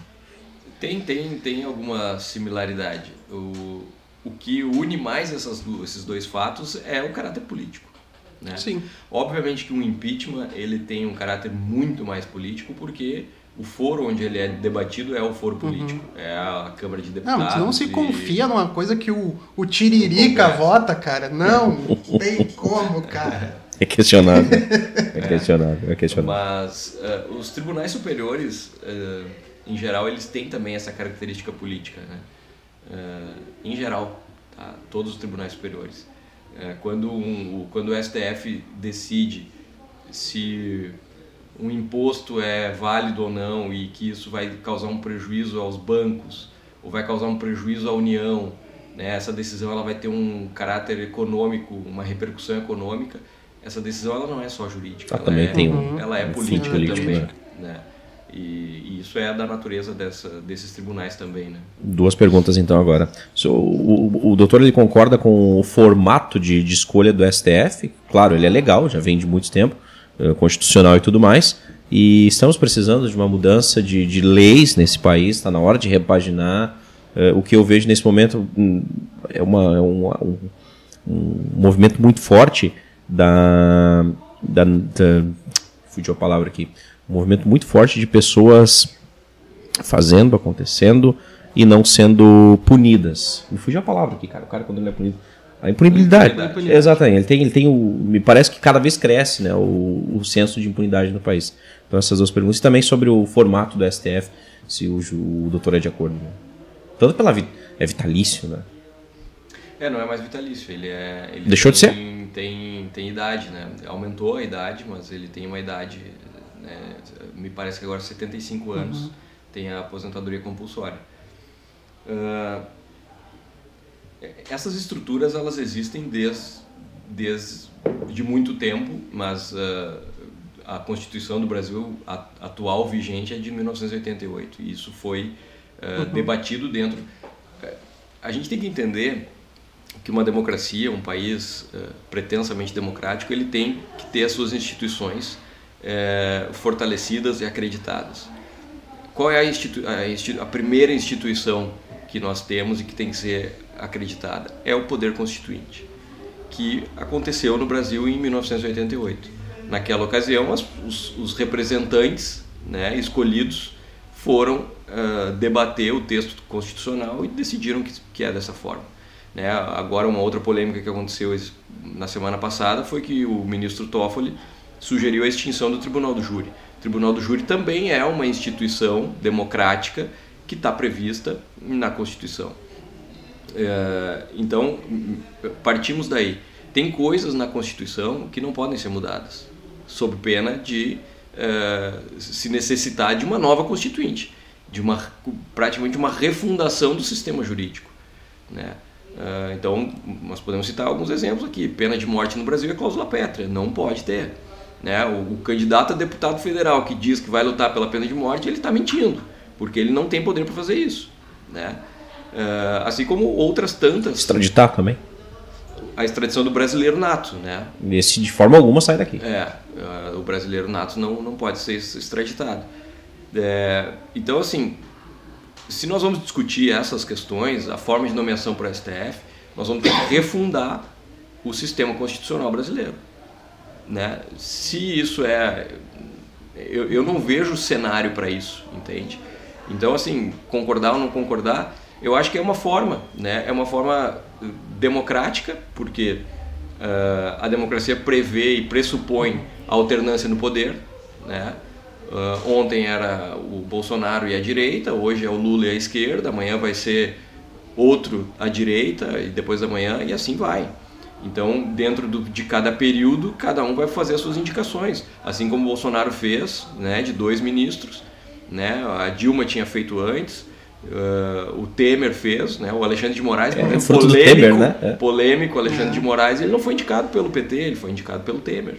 Tem, tem, tem alguma similaridade. O, o que une mais essas, esses dois fatos é o caráter político. Né? Sim. Obviamente que um impeachment ele tem um caráter muito mais político porque o foro onde ele é debatido é o foro político, uhum. é a Câmara de Deputados. Não, não se e... confia numa coisa que o, o Tiririca vota, cara. Não, não tem como, cara. É questionável. É questionável, é questionável. Mas uh, os tribunais superiores, uh, em geral, eles têm também essa característica política, né? Uh, em geral, tá? todos os tribunais superiores. quando, um, quando o STF decide se um imposto é válido ou não e que isso vai causar um prejuízo aos bancos ou vai causar um prejuízo à União, né? essa decisão ela vai ter um caráter econômico, uma repercussão econômica. Essa decisão ela não é só jurídica, ela, também é, tem um, ela é política, também. Né? né? E, e, isso é da natureza dessa, desses tribunais também, né? Duas perguntas então agora. O, o, o, doutor ele concorda com o formato de, de escolha do STF? Claro, ele é legal, já vem de muito tempo. Eh, constitucional e tudo mais. E estamos precisando de uma mudança de, de leis nesse país, está na hora de repaginar. Uh, o que eu vejo nesse momento hum, é, uma, é uma, um, um, movimento muito forte da, da, da. Fugiu a palavra aqui. Um movimento muito forte de pessoas fazendo, acontecendo e não sendo punidas. Me fugiu a palavra aqui, cara. O cara, quando ele é punido a impunibilidade. impunibilidade. Exatamente. Ele tem, ele tem o. Me parece que cada vez cresce né, o, o senso de impunidade no país. Então, essas duas perguntas. E também sobre o formato do STF, se o, o doutor é de acordo. Né? Tanto pela. É vitalício, né? É, não é mais vitalício. Ele é. Ele Deixou tem, de ser? Tem, tem idade, né? Aumentou a idade, mas ele tem uma idade. Né? Me parece que agora 75 anos. Uhum. Tem a aposentadoria compulsória. Uh, essas estruturas elas existem desde, desde de muito tempo, mas uh, a Constituição do Brasil atual vigente é de 1988 e isso foi uh, debatido dentro. A gente tem que entender que uma democracia, um país uh, pretensamente democrático, ele tem que ter as suas instituições fortalecidas e acreditadas. Qual é a, a, a primeira instituição que nós temos e que tem que ser acreditada é o poder constituinte, que aconteceu no Brasil em 1988. Naquela ocasião, as, os, os, representantes né, escolhidos foram uh, debater o texto constitucional e decidiram que, que é dessa forma. Né? Agora, uma outra polêmica que aconteceu na semana passada foi que o ministro Toffoli sugeriu a extinção do Tribunal do Júri. O Tribunal do Júri também é uma instituição democrática que está prevista na Constituição. É, então, partimos daí. Tem coisas na Constituição que não podem ser mudadas, sob pena de é, se necessitar de uma nova Constituinte, de uma, praticamente uma refundação do sistema jurídico. Né? É, então, nós podemos citar alguns exemplos aqui. Pena de morte no Brasil é cláusula pétrea, não pode ter. Né? O, o candidato a deputado federal que diz que vai lutar pela pena de morte, ele está mentindo, porque ele não tem poder para fazer isso. Né? Uh, assim como outras tantas. Extraditar também. A extradição do brasileiro nato, né? Esse de forma alguma sai daqui. É, uh, o brasileiro nato não, não pode ser extraditado. É, então, assim, se nós vamos discutir essas questões, a forma de nomeação para o STF, nós vamos ter que refundar o sistema constitucional brasileiro. Né? Se isso é. Eu, eu não vejo cenário para isso, entende? Então, assim, concordar ou não concordar, eu acho que é uma forma, né? É uma forma democrática, porque uh, a democracia prevê e pressupõe a alternância no poder, né? Uh, ontem era o Bolsonaro e a direita, hoje é o Lula e a esquerda, amanhã vai ser outro à direita e depois da manhã e assim vai. Então, dentro do, de cada período, cada um vai fazer as suas indicações, assim como o Bolsonaro fez, né, de dois ministros, né? A Dilma tinha feito antes, Uh, o Temer fez, né? o Alexandre de Moraes, é, polêmico, Temer, né? é. polêmico, Alexandre é. de Moraes, ele não foi indicado pelo PT, ele foi indicado pelo Temer.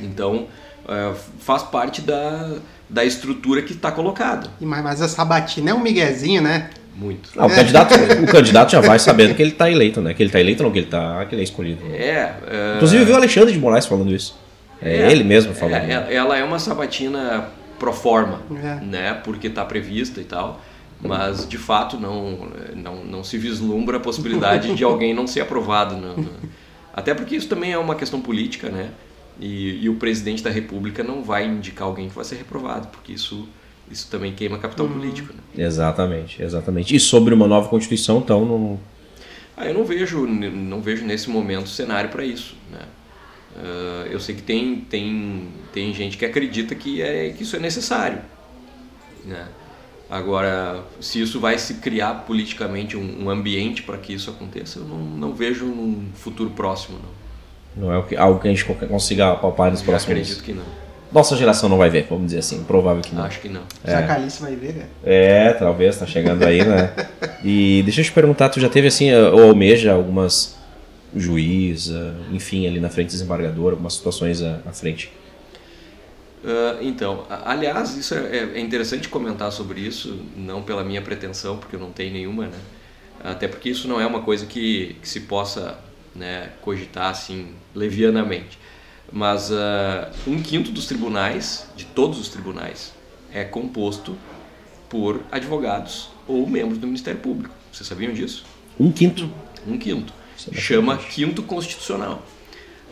Então, uh, faz parte da, da estrutura que está colocada. Mas, mas a sabatina é um miguezinho, né? Muito. Não, o, candidato, o candidato já vai sabendo que ele está eleito, né? Que ele está eleito, não que ele está que ele é escolhido. É. Uh... Inclusive viu o Alexandre de Moraes falando isso. É, é ele mesmo falando. É, ela é uma sabatina pro forma, é. né? Porque está prevista e tal. Mas de fato não, não, não se vislumbra a possibilidade de alguém não ser aprovado. Até porque isso também é uma questão política, né? E, e, o presidente da República não vai indicar alguém que vai ser reprovado, porque isso isso também queima capital hum. político. Né? Exatamente, exatamente. E sobre uma nova Constituição, então, não... Ah, eu não vejo, não vejo nesse momento cenário para isso. Né? Uh, eu sei que tem, tem, tem gente que acredita que, é, que isso é necessário. Né? Agora, se isso vai se criar politicamente um, um ambiente para que isso aconteça, eu não, não vejo num futuro próximo. Não, não é algo que a gente consiga palpar nos próximos anos. acredito que não nossa geração não vai ver, vamos dizer assim. Provável que não. Acho que não. É. a Calice vai ver, né? É, talvez, tá chegando aí, né? e deixa eu te perguntar, tu já teve assim, ou almeja algumas juiz, enfim, ali na frente desembargador, algumas situações à frente? Uh, então, aliás, isso é, é, interessante comentar sobre isso, não pela minha pretensão, porque eu não tenho nenhuma, né? Até porque isso não é uma coisa que, que se possa né, cogitar assim levianamente mas uh, um quinto dos tribunais, de todos os tribunais, é composto por advogados ou membros do Ministério Público. Vocês sabiam disso? Um quinto? Um quinto. É Chama quinto constitucional.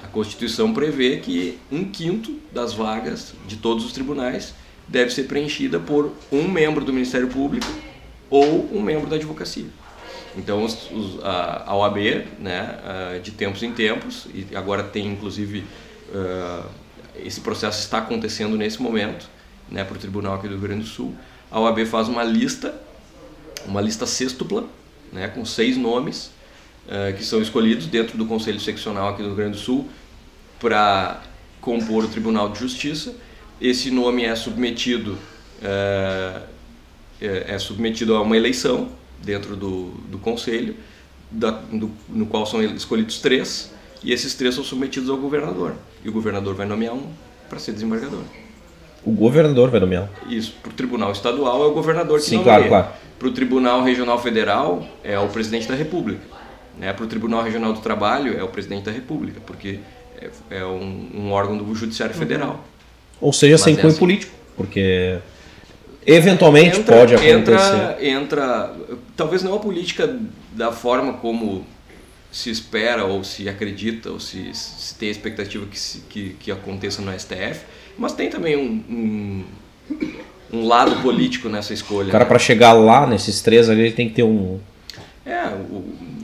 A Constituição prevê que um quinto das vagas de todos os tribunais deve ser preenchida por um membro do Ministério Público ou um membro da advocacia. Então, os, os, a, a OAB, né, de tempos em tempos, e agora tem inclusive uh, esse processo está acontecendo nesse momento, né, para o tribunal aqui do Rio Grande do Sul. A OAB faz uma lista, uma lista sextupla, né, com seis nomes que são escolhidos dentro do Conselho Seccional aqui do Rio Grande do Sul para compor o Tribunal de Justiça. Esse nome é submetido uh, é submetido a uma eleição dentro do, do conselho, da, do, no qual são escolhidos três, e esses três são submetidos ao governador. E o governador vai nomear um para ser desembargador. O governador vai nomear? Isso. Para o tribunal estadual é o governador que Sim, nomeia. claro, claro. Para o tribunal regional federal é o presidente da república. Né? Para o tribunal regional do trabalho é o presidente da república, porque é, é um, um, órgão do judiciário uhum. federal. Ou seja, sem cunho assim. político, porque eventualmente entra, pode acontecer. Entra, entra, talvez não a política da forma como se espera ou se acredita ou se, se tem a expectativa que, se, que, que, aconteça no STF, mas tem também um, um, um lado político nessa escolha. O cara, né? para chegar lá, nesses três ali, ele tem que ter um. É, o,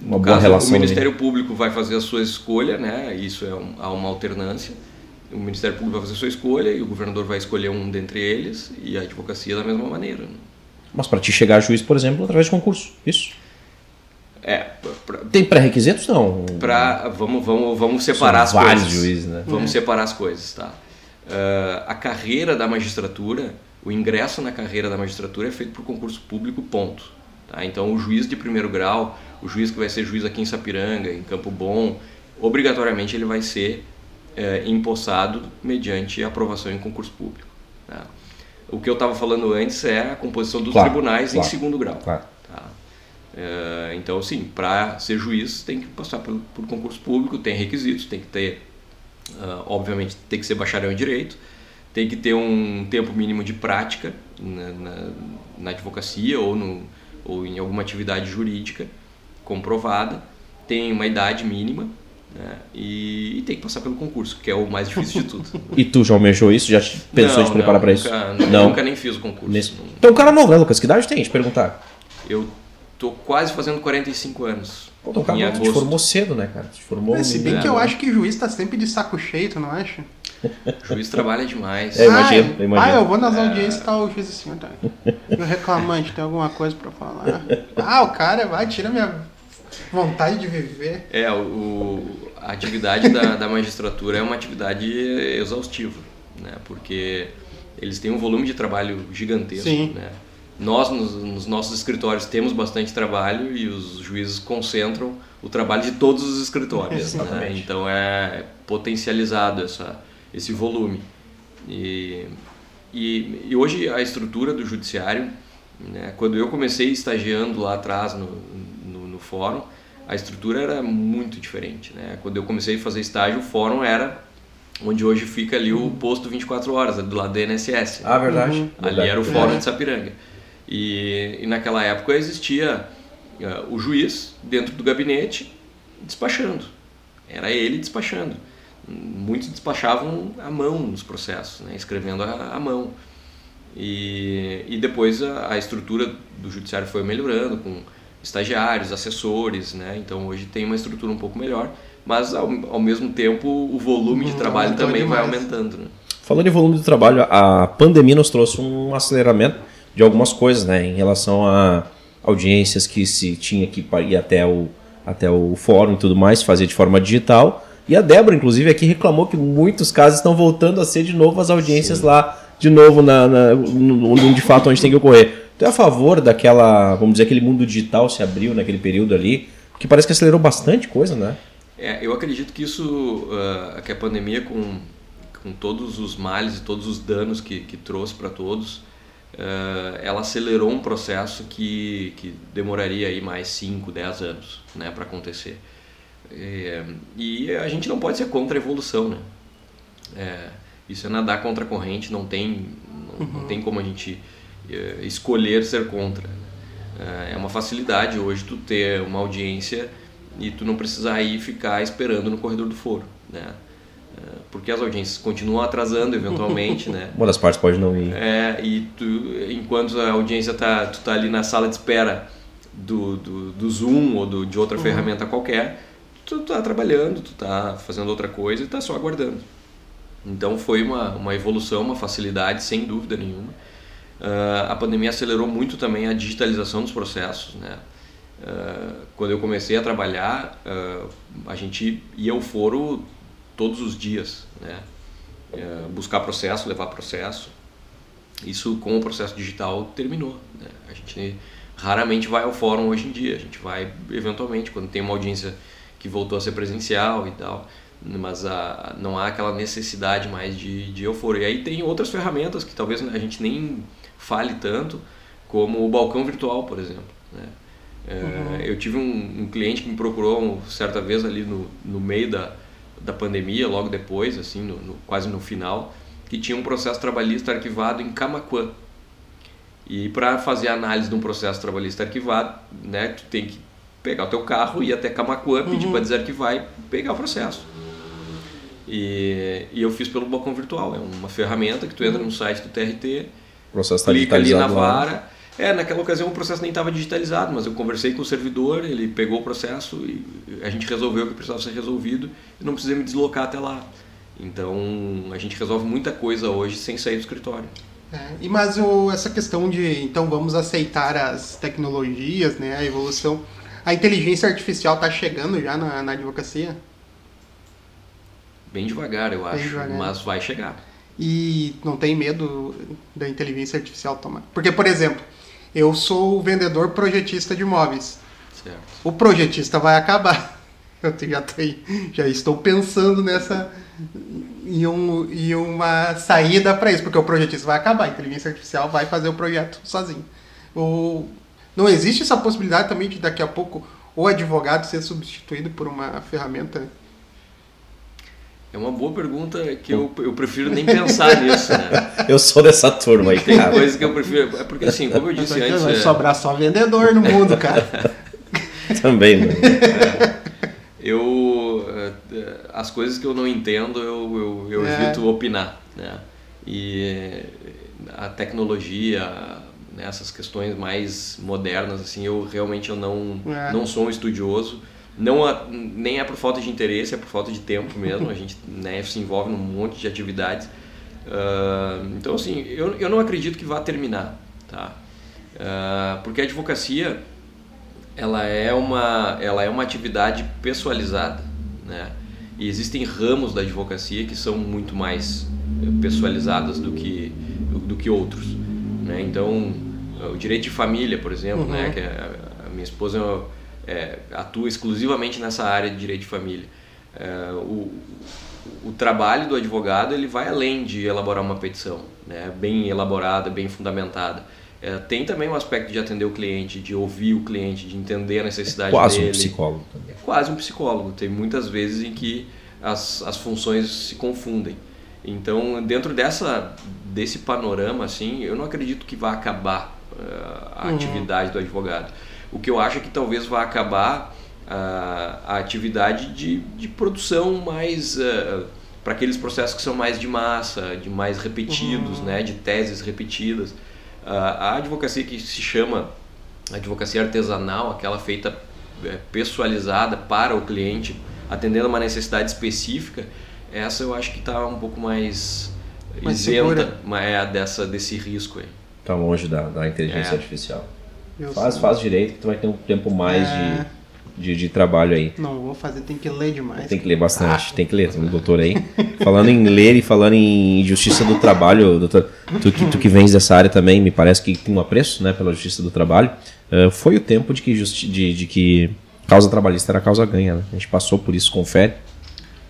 uma boa caso, relação. O Ministério. Público vai fazer a sua escolha, né? Isso é um, há uma alternância. O Ministério Público vai fazer a sua escolha e o governador vai escolher um dentre eles e a advocacia da mesma maneira. Né? Mas para te chegar a juiz, por exemplo, através de concurso, isso? É, pra, Tem pré-requisitos não? Pra, vamos, vamos, vamos separar São as vários coisas. Juízes, né? Vamos é. separar as coisas, tá? Uh, a carreira da magistratura, o ingresso na carreira da magistratura é feito por concurso público, ponto. Tá? Então, o juiz de primeiro grau, o juiz que vai ser juiz aqui em Sapiranga, em Campo Bom, obrigatoriamente ele vai ser uh, empossado mediante aprovação em concurso público. Tá? O que eu estava falando antes é a composição dos claro, tribunais claro, em segundo grau. Claro. Tá? É, então, sim, para ser juiz tem que passar por, por, concurso público, tem requisitos, tem que ter, uh, obviamente, tem que ser bacharel em direito, tem que ter um tempo mínimo de prática na, na, na advocacia ou, no, ou em alguma atividade jurídica comprovada, tem uma idade mínima né, e, e, tem que passar pelo concurso, que é o mais difícil de tudo. e tu já almejou isso? Já pensou não, em te preparar para isso? Não, nunca nem fiz o concurso. Nesse... Então, o cara novo, né, Lucas? Que idade tem? Te perguntar. Eu Tô quase fazendo 45 anos. Pô, então, cara, tu te formou cedo, né, cara? Te formou é, se bem que eu acho que juiz tá sempre de saco cheio, tu não acha? Juiz trabalha demais. É, imagino, ah, imagino. Ah, eu vou nas é... audiências e tá o juiz assim, tá? o reclamante tem alguma coisa pra falar. Ah, o cara vai, tira minha vontade de viver. É, o, a atividade da, da magistratura é uma atividade exaustiva, né? Porque eles têm um volume de trabalho gigantesco, Sim. né? Nós, nos, nos, nossos escritórios, temos bastante trabalho e os juízes concentram o trabalho de todos os escritórios. né? Então é potencializado essa, esse volume. E, e, e, hoje a estrutura do judiciário Né? Quando eu comecei estagiando lá atrás no, no, no fórum, a estrutura era muito diferente. Né? Quando eu comecei a fazer estágio, o fórum era onde hoje fica ali o posto 24 horas, do lado da NSS. Ah, verdade. Uhum. Ali verdade. era o fórum de Sapiranga. E, e naquela época existia uh, o juiz dentro do gabinete despachando. Era ele despachando. Muitos despachavam à mão nos processos, né? escrevendo à, à mão. E, e depois a, a, estrutura do judiciário foi melhorando com estagiários, assessores, né? Então hoje tem uma estrutura um pouco melhor, mas ao, ao mesmo tempo o volume de hum, trabalho também demais. vai aumentando. Né? Falando em volume de trabalho, a pandemia nos trouxe um aceleramento de algumas coisas, né? Em relação a audiências que se tinha que ir até o, até o fórum e tudo mais, fazer de forma digital. E a Débora, inclusive, aqui reclamou que muitos casos estão voltando a ser de novo as audiências Sim. lá de novo na, na, no, de fato onde tem que ocorrer. Tu é a favor daquela, vamos dizer, aquele mundo digital se abriu naquele período ali, que parece que acelerou bastante coisa, né? É, eu acredito que isso, uh, que a pandemia com, com todos os males e todos os danos que, que trouxe para todos, uh, ela acelerou um processo que, que demoraria aí mais 5, 10 anos né, para acontecer. É, e a gente não pode ser contra a evolução, né? É, isso é nadar contra a corrente, não tem, não, uhum. não tem como a gente é, escolher ser contra. É, é uma facilidade hoje tu ter uma audiência e tu não precisar ir ficar esperando no corredor do foro, né? É, porque as audiências continuam atrasando eventualmente, né? Uma das partes pode não ir. É, e tu, enquanto a audiência tá, tu tá ali na sala de espera do, do, do Zoom ou do, de outra uhum. ferramenta qualquer, tu tá trabalhando, tu tá fazendo outra coisa e tá só aguardando. Então foi uma, uma evolução, uma facilidade, sem dúvida nenhuma. Uh, a pandemia acelerou muito também a digitalização dos processos. Né? Uh, quando eu comecei a trabalhar, uh, a gente ia ao foro todos os dias, né? buscar processo, levar processo. Isso com o processo digital terminou. Né? A gente raramente vai ao fórum hoje em dia. A gente vai eventualmente quando tem uma audiência que voltou a ser presencial e tal mas a, não há aquela necessidade mais de, de euforia. E aí tem outras ferramentas que talvez a gente nem fale tanto, como o balcão virtual, por exemplo. Né? É, uhum. Eu tive um, um, cliente que me procurou certa vez ali no, no meio da, da pandemia, logo depois, assim, no, no, quase no final, que tinha um processo trabalhista arquivado em Camacuã. E para fazer a análise de um processo trabalhista arquivado, né, tu tem que pegar o teu carro, ir até Camacuã, pedir uhum. para desarquivar e pegar o processo. E, e eu fiz pelo balcão virtual. É uma ferramenta que tu entra no site do TRT, o processo tá clica ali na vara. É, naquela ocasião o processo nem estava digitalizado, mas eu conversei com o servidor, ele pegou o processo e a gente resolveu o que precisava ser resolvido e não precisei me deslocar até lá. Então a gente resolve muita coisa hoje sem sair do escritório. É, e mas o, essa questão de então vamos aceitar as tecnologias, né, a evolução, a inteligência artificial está chegando já na, na advocacia? Bem devagar, eu acho, devagar. mas vai chegar. E não tem medo da inteligência artificial tomar. Porque, por exemplo, eu sou o vendedor projetista de imóveis. Certo. O projetista vai acabar. Eu já, tenho, já estou pensando nessa em, um, em uma saída para isso, porque o projetista vai acabar, a inteligência artificial vai fazer o projeto sozinho. O, não existe essa possibilidade também de daqui a pouco o advogado ser substituído por uma ferramenta é uma boa pergunta que eu, eu prefiro nem pensar nisso, né? Eu sou dessa turma aí, Tem cara. coisa que eu prefiro. É porque assim, como eu disse antes. Vai é... sobrar só vendedor no mundo, cara. Também, né? É, eu. É, as coisas que eu não entendo, eu, eu, eu é. evito opinar, né? E a tecnologia, né, essas questões mais modernas, assim, eu realmente eu não, é. não sou um estudioso não a, nem é por falta de interesse, é por falta de tempo mesmo. A gente né, se envolve num monte de atividades. Uh, então, assim, eu, eu não acredito que vá terminar, tá? Uh, porque a advocacia ela é uma ela é uma atividade pessoalizada, né? E existem ramos da advocacia que são muito mais pessoalizadas do que do que outros, né? Então, o direito de família, por exemplo, né? uhum. né? Que a, a minha esposa é, atua exclusivamente nessa área de direito de família. É, o, o trabalho do advogado ele vai além de elaborar uma petição, né, bem elaborada, bem fundamentada. É, tem também um aspecto de atender o cliente, de ouvir o cliente, de entender a necessidade é quase dele. Quase um psicólogo também. É quase um psicólogo. Tem muitas vezes em que as, as funções se confundem. Então, dentro dessa, desse panorama, assim, eu não acredito que vá acabar uh, a uhum. atividade do advogado. O que eu acho é que talvez vá acabar uh, a atividade de, de produção mais... Uh, para aqueles processos que são mais de massa, de mais repetidos, uhum. né, de teses repetidas. a advocacia que se chama advocacia artesanal, aquela feita é, pessoalizada para o cliente, atendendo uma necessidade específica, essa eu acho que está um pouco mais, mais isenta é, dessa, desse risco aí. Está longe da, da inteligência é. artificial. Eu faz, faz direito que tu vai ter um tempo mais é. de, de, de, trabalho aí. Não vou fazer, tem que ler demais. Tem que ler bastante, ah. tem que ler, tem um doutor aí. falando em ler e falando em justiça do trabalho, doutor, tu que, tu que vens dessa área também, me parece que tem um apreço né, pela justiça do trabalho. Uh, foi o tempo de que, justi de, de que causa trabalhista era causa ganha, né? A gente passou por isso, confere.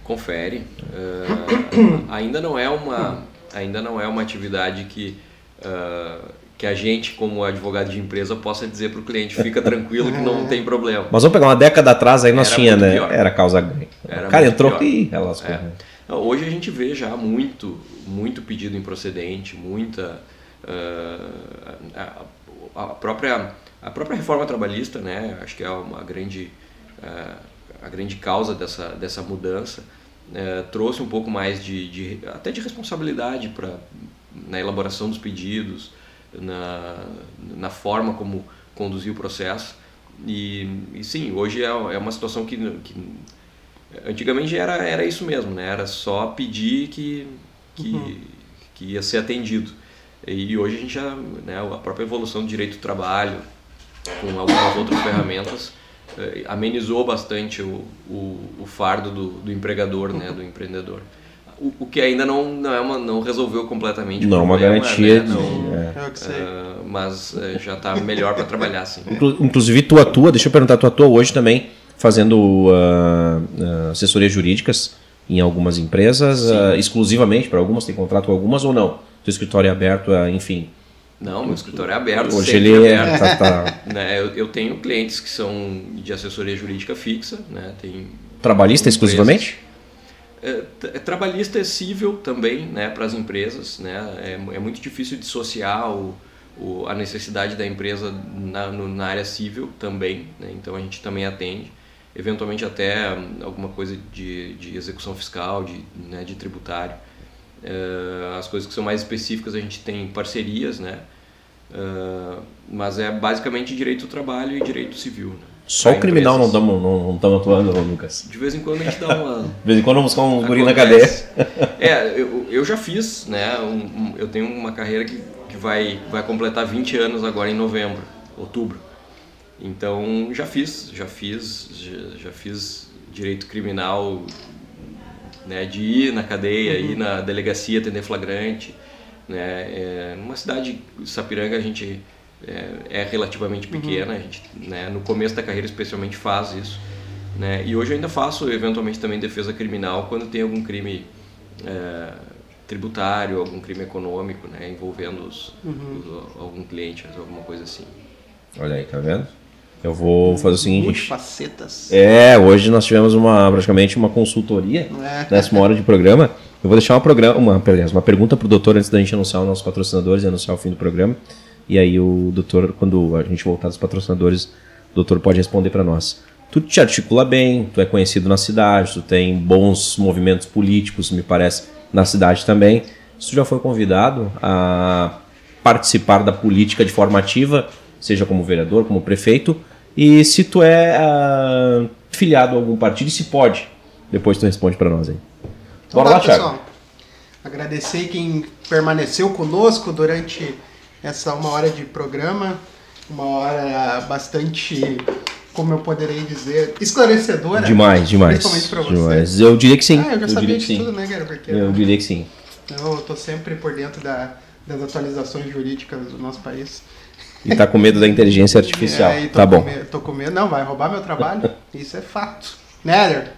Confere. Uh, ainda não é uma ainda não é uma atividade que uh, que a gente como advogado de empresa possa dizer para o cliente fica tranquilo que não tem problema. Mas vamos pegar uma década atrás aí nós era tinha, né? Pior. Era causa ganha. Era o cara entrou pior. e elas é. Hoje a gente vê já muito muito pedido improcedente, muita a, a própria a própria reforma trabalhista, né, acho que é uma grande, uh, a grande causa dessa, dessa mudança, uh, trouxe um pouco mais de, de até de responsabilidade para na elaboração dos pedidos, na, na forma como conduzir o processo. E, e sim, hoje é, é uma situação que, que antigamente era, era isso mesmo, né? era só pedir que, que, uhum. que ia ser atendido. E hoje a gente já, né, a própria evolução do direito do trabalho, com algumas outras ferramentas, amenizou bastante o, o, o fardo do, do, empregador, né, do empreendedor. O, o, que ainda não não, é uma, não resolveu completamente. Não, uma garantia. Né? Não, é. uh, mas uh, já está melhor para trabalhar, sim. Inclusive, tu atua, deixa eu perguntar, tu atua hoje também fazendo uh, assessorias jurídicas em algumas empresas, exclusivamente para algumas, tem contrato com algumas ou não? Teu escritório é aberto, enfim, não, meu escritório é aberto. Hoje ele é. Aberto. Tá, tá. Né, eu, eu, tenho clientes que são de assessoria jurídica fixa. Né, tem Trabalhista exclusivamente? É, é, trabalhista é cível também né, para as empresas. Né, é, é, muito difícil dissociar o, o, a necessidade da empresa na, no, na área civil também. Né, então a gente também atende. Eventualmente até alguma coisa de, de execução fiscal, de, né, de tributário. Uh, as coisas que são mais específicas a gente tem parcerias, né? Uh, mas é basicamente direito do trabalho e direito civil. Né? Só o criminal não estamos não, não atuando, Lucas. De vez em quando a gente dá uma. De vez em quando vamos buscar um guri na cadeia. É, eu, eu já fiz, né? Um, um, eu tenho uma carreira que, que vai, vai completar 20 anos agora em novembro, outubro. Então já fiz, já fiz, já, já fiz direito criminal né, de ir na cadeia, uhum. ir na delegacia atender flagrante. Né, é, numa cidade, Sapiranga, a gente é, é relativamente uhum. pequena, uhum. a gente né, no começo da carreira especialmente faz isso. Né, e hoje eu ainda faço eventualmente também defesa criminal quando tem algum crime é, tributário, algum crime econômico, né, envolvendo os, uhum. os, algum cliente, alguma coisa assim. Olha aí, tá vendo? Eu vou fazer o seguinte. facetas. É, hoje nós tivemos uma praticamente uma consultoria é. nessa hora de programa. Eu vou deixar uma, programa, uma, uma pergunta para o doutor antes da gente anunciar os nossos patrocinadores e anunciar o fim do programa. E aí o doutor, quando a gente voltar dos patrocinadores, o doutor pode responder para nós. Tu te articula bem, tu é conhecido na cidade, tu tem bons movimentos políticos, me parece, na cidade também. Tu já foi convidado a participar da política de forma ativa, seja como vereador, como prefeito, e se tu é uh, filiado a algum partido e se pode. Depois tu responde para nós aí. Então, Bora tá, lá, Thiago. Pessoal, agradecer quem permaneceu conosco durante essa uma hora de programa, uma hora bastante, como eu poderei dizer, esclarecedora. Demais, demais. Principalmente para você. Demais. Eu diria que sim. Ah, eu já eu sabia de tudo, né, cara? Porque eu diria que sim. Eu tô sempre por dentro da, das atualizações jurídicas do nosso país. E tá com medo da inteligência artificial. É, tá bom. Medo, tô com medo. Não, vai roubar meu trabalho. Isso é fato. Né,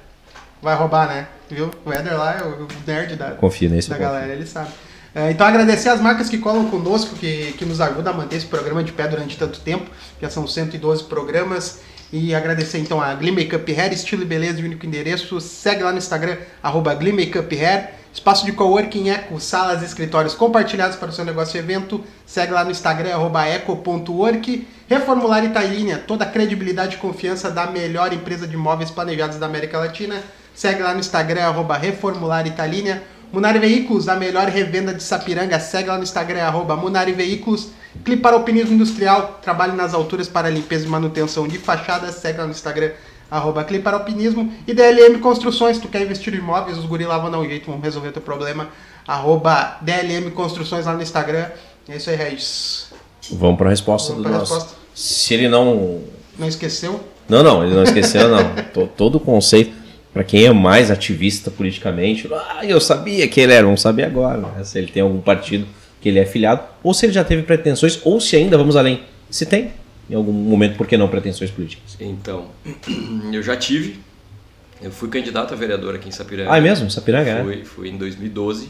Vai roubar, né? Viu? O Éder lá é o nerd da, Confia nesse da galera, ele sabe. É, então agradecer as marcas que colam conosco, que, que nos ajudam a manter esse programa de pé durante tanto tempo. Já são 112 programas. E agradecer então a Glee Makeup Hair, estilo e beleza de único endereço. Segue lá no Instagram, arroba Glee Makeup Hair. Espaço de coworking Eco, salas e escritórios compartilhados para o seu negócio e evento. Segue lá no Instagram, arroba eco.work. Reformular Italinha, toda a credibilidade e confiança da melhor empresa de imóveis planejados da América Latina. Segue lá no Instagram, arroba Reformular Italinha. Munari Veículos, a melhor revenda de Sapiranga. Segue lá no Instagram, arroba Munari Veículos. Cliparopinismo Industrial, trabalho nas alturas para limpeza e manutenção de fachadas. Segue lá no Instagram, arroba Cliparopinismo. E DLM Construções, tu quer investir em imóveis, os guri lá vão dar um jeito, vão resolver teu problema. Arroba DLM Construções lá no Instagram. É isso aí, Regis. Vamos para a resposta Vamos do nosso. Resposta. Se ele não... Não esqueceu? Não, não, ele não esqueceu, não. Todo o conceito para quem é mais ativista politicamente, ah, eu sabia que ele era, não sabia agora, né? se ele tem algum partido que ele é afiliado, ou se ele já teve pretensões, ou se ainda, vamos além, se tem, em algum momento, por que não pretensões políticas? Então, eu já tive, eu fui candidato a vereador aqui em Sapiranga. Ah, é mesmo? Sapiranga, é? fui, Fui em 2012,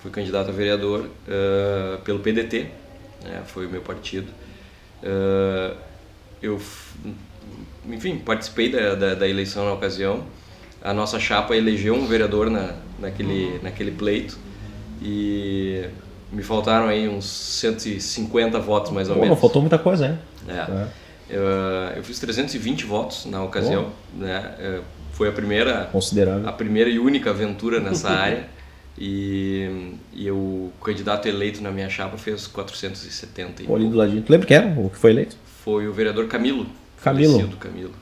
fui candidato a vereador uh, pelo PDT, né, foi o meu partido. Uh, eu, enfim, participei da, da, da eleição na ocasião, a nossa chapa elegeu um vereador na, naquele, naquele pleito e me faltaram aí uns 150 votos mais ou Pô, menos. Não faltou muita coisa, hein? É. é. Eu, eu, fiz 320 votos na ocasião, né? É, foi a primeira, Considerável. a primeira e única aventura nessa área. E, e o candidato eleito na minha chapa fez 470. Pô, ali do ladinho. Tu lembra quem era o que foi eleito? Foi o vereador Camilo. Camilo. Camilo.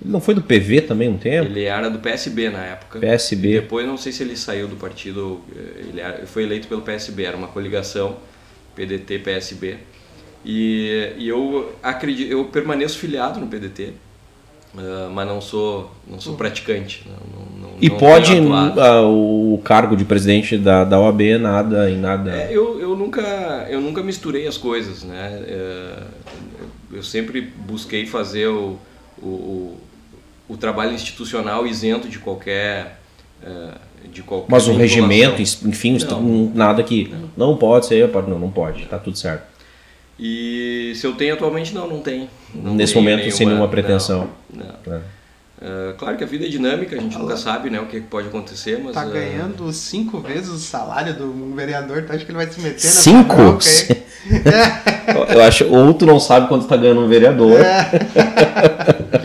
Ele não foi do PV também um tempo? Ele era do PSB na época. PSB. E depois não sei se ele saiu do partido, ele foi eleito pelo PSB, era uma coligação PDT-PSB. E, e, eu acredito, eu permaneço filiado no PDT, uh, ah, mas não sou, não sou praticante. Não, não, e não pode uh, o cargo de presidente da, da OAB nada em nada? É, eu, eu, nunca, eu nunca misturei as coisas, né? Uh, eu sempre busquei fazer o, o, o trabalho institucional isento de qualquer eh, de qualquer mas o regimento enfim não, nada que não. não pode ser pode não não pode está tudo certo e se eu tenho atualmente não não tem nesse momento nenhuma, sem nenhuma pretensão não, não. É. Uh, claro que a vida é dinâmica, a gente nunca sabe né, o que pode acontecer, mas... Tá uh... ganhando cinco vezes o salário do um vereador, tu acha que ele vai se meter nessa Cinco? Eu acho, ou tu não sabe quanto tá ganhando um vereador. É.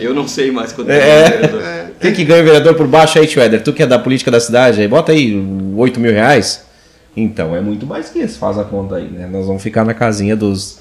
Eu não sei mais quanto é. tá ganhando um vereador. É. Tem que ganhar o vereador por baixo aí, Schweder. Tu que é da política da cidade, aí bota aí 8 mil reais. Então, é muito mais que isso, faz a conta aí, né? Nós vamos ficar na casinha dos...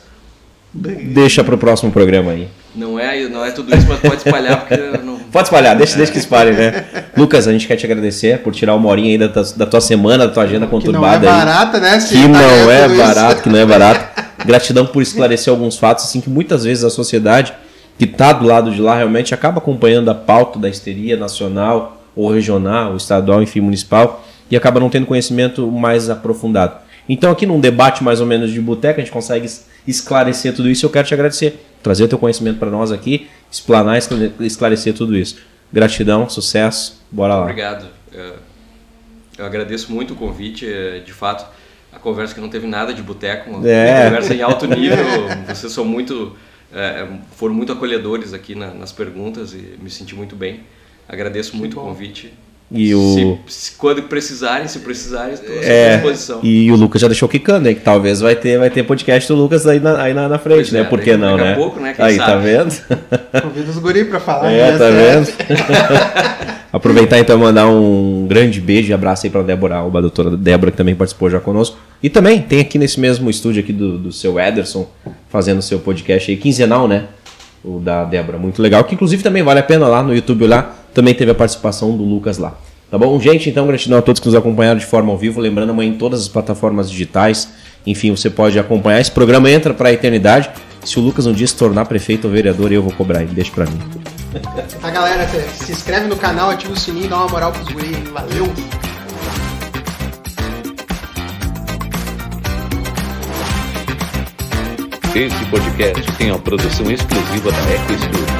Deixa pro próximo programa aí. Não é, não é tudo isso, mas pode espalhar porque não... Pode espalhar, deixa, deixa que espalhe, né? Lucas, a gente quer te agradecer por tirar uma horinha aí da tua, da tua semana, da tua agenda conturbada. Que não é barata, né? que tá não é barato, isso. que não é barato. Gratidão por esclarecer alguns fatos, assim, que muitas vezes a sociedade que está do lado de lá realmente acaba acompanhando a pauta da histeria nacional ou regional, estadual, enfim, municipal, e acaba não tendo conhecimento mais aprofundado. Então, aqui num debate mais ou menos de boteca, a gente consegue esclarecer tudo isso. Eu quero te agradecer, trazer o teu conhecimento para nós aqui, explanar, esclarecer tudo isso. Gratidão, sucesso, bora lá. Obrigado. Eu agradeço muito o convite, é, de fato a conversa que não teve nada de boteco, uma é. conversa em alto nível. Vocês são muito, é, foram muito acolhedores aqui na, nas perguntas e me senti muito bem. Agradeço muito o convite. E o... Se, se, quando precisarem, se precisarem, estou é, à disposição. E o Lucas já deixou quicando, hein? Que talvez vai ter, vai ter podcast do Lucas aí na, aí na, na frente, pois né? É, Por que não, né? Pouco, né? Quem aí, tá sabe? tá vendo? Convido os guri pra falar. É, tá vendo? Aproveitar então e mandar um grande beijo e abraço aí pra Débora Alba, a doutora Débora, que também participou já conosco. E também tem aqui nesse mesmo estúdio aqui do, do seu Ederson, fazendo seu podcast aí, quinzenal, né? O da Débora, muito legal. Que inclusive também vale a pena lá no YouTube lá, também teve a participação do Lucas lá. Tá bom? Gente, então gratidão a todos que nos acompanharam de forma ao vivo. Lembrando, amanhã em todas as plataformas digitais. Enfim, você pode acompanhar. Esse programa entra para a eternidade. Se o Lucas um dia se tornar prefeito ou vereador, eu vou cobrar ele. Deixa para mim. A galera, se inscreve no canal, ativa o sininho, dá uma moral pros guri. Valeu! Esse podcast tem a produção exclusiva da Eco Studio.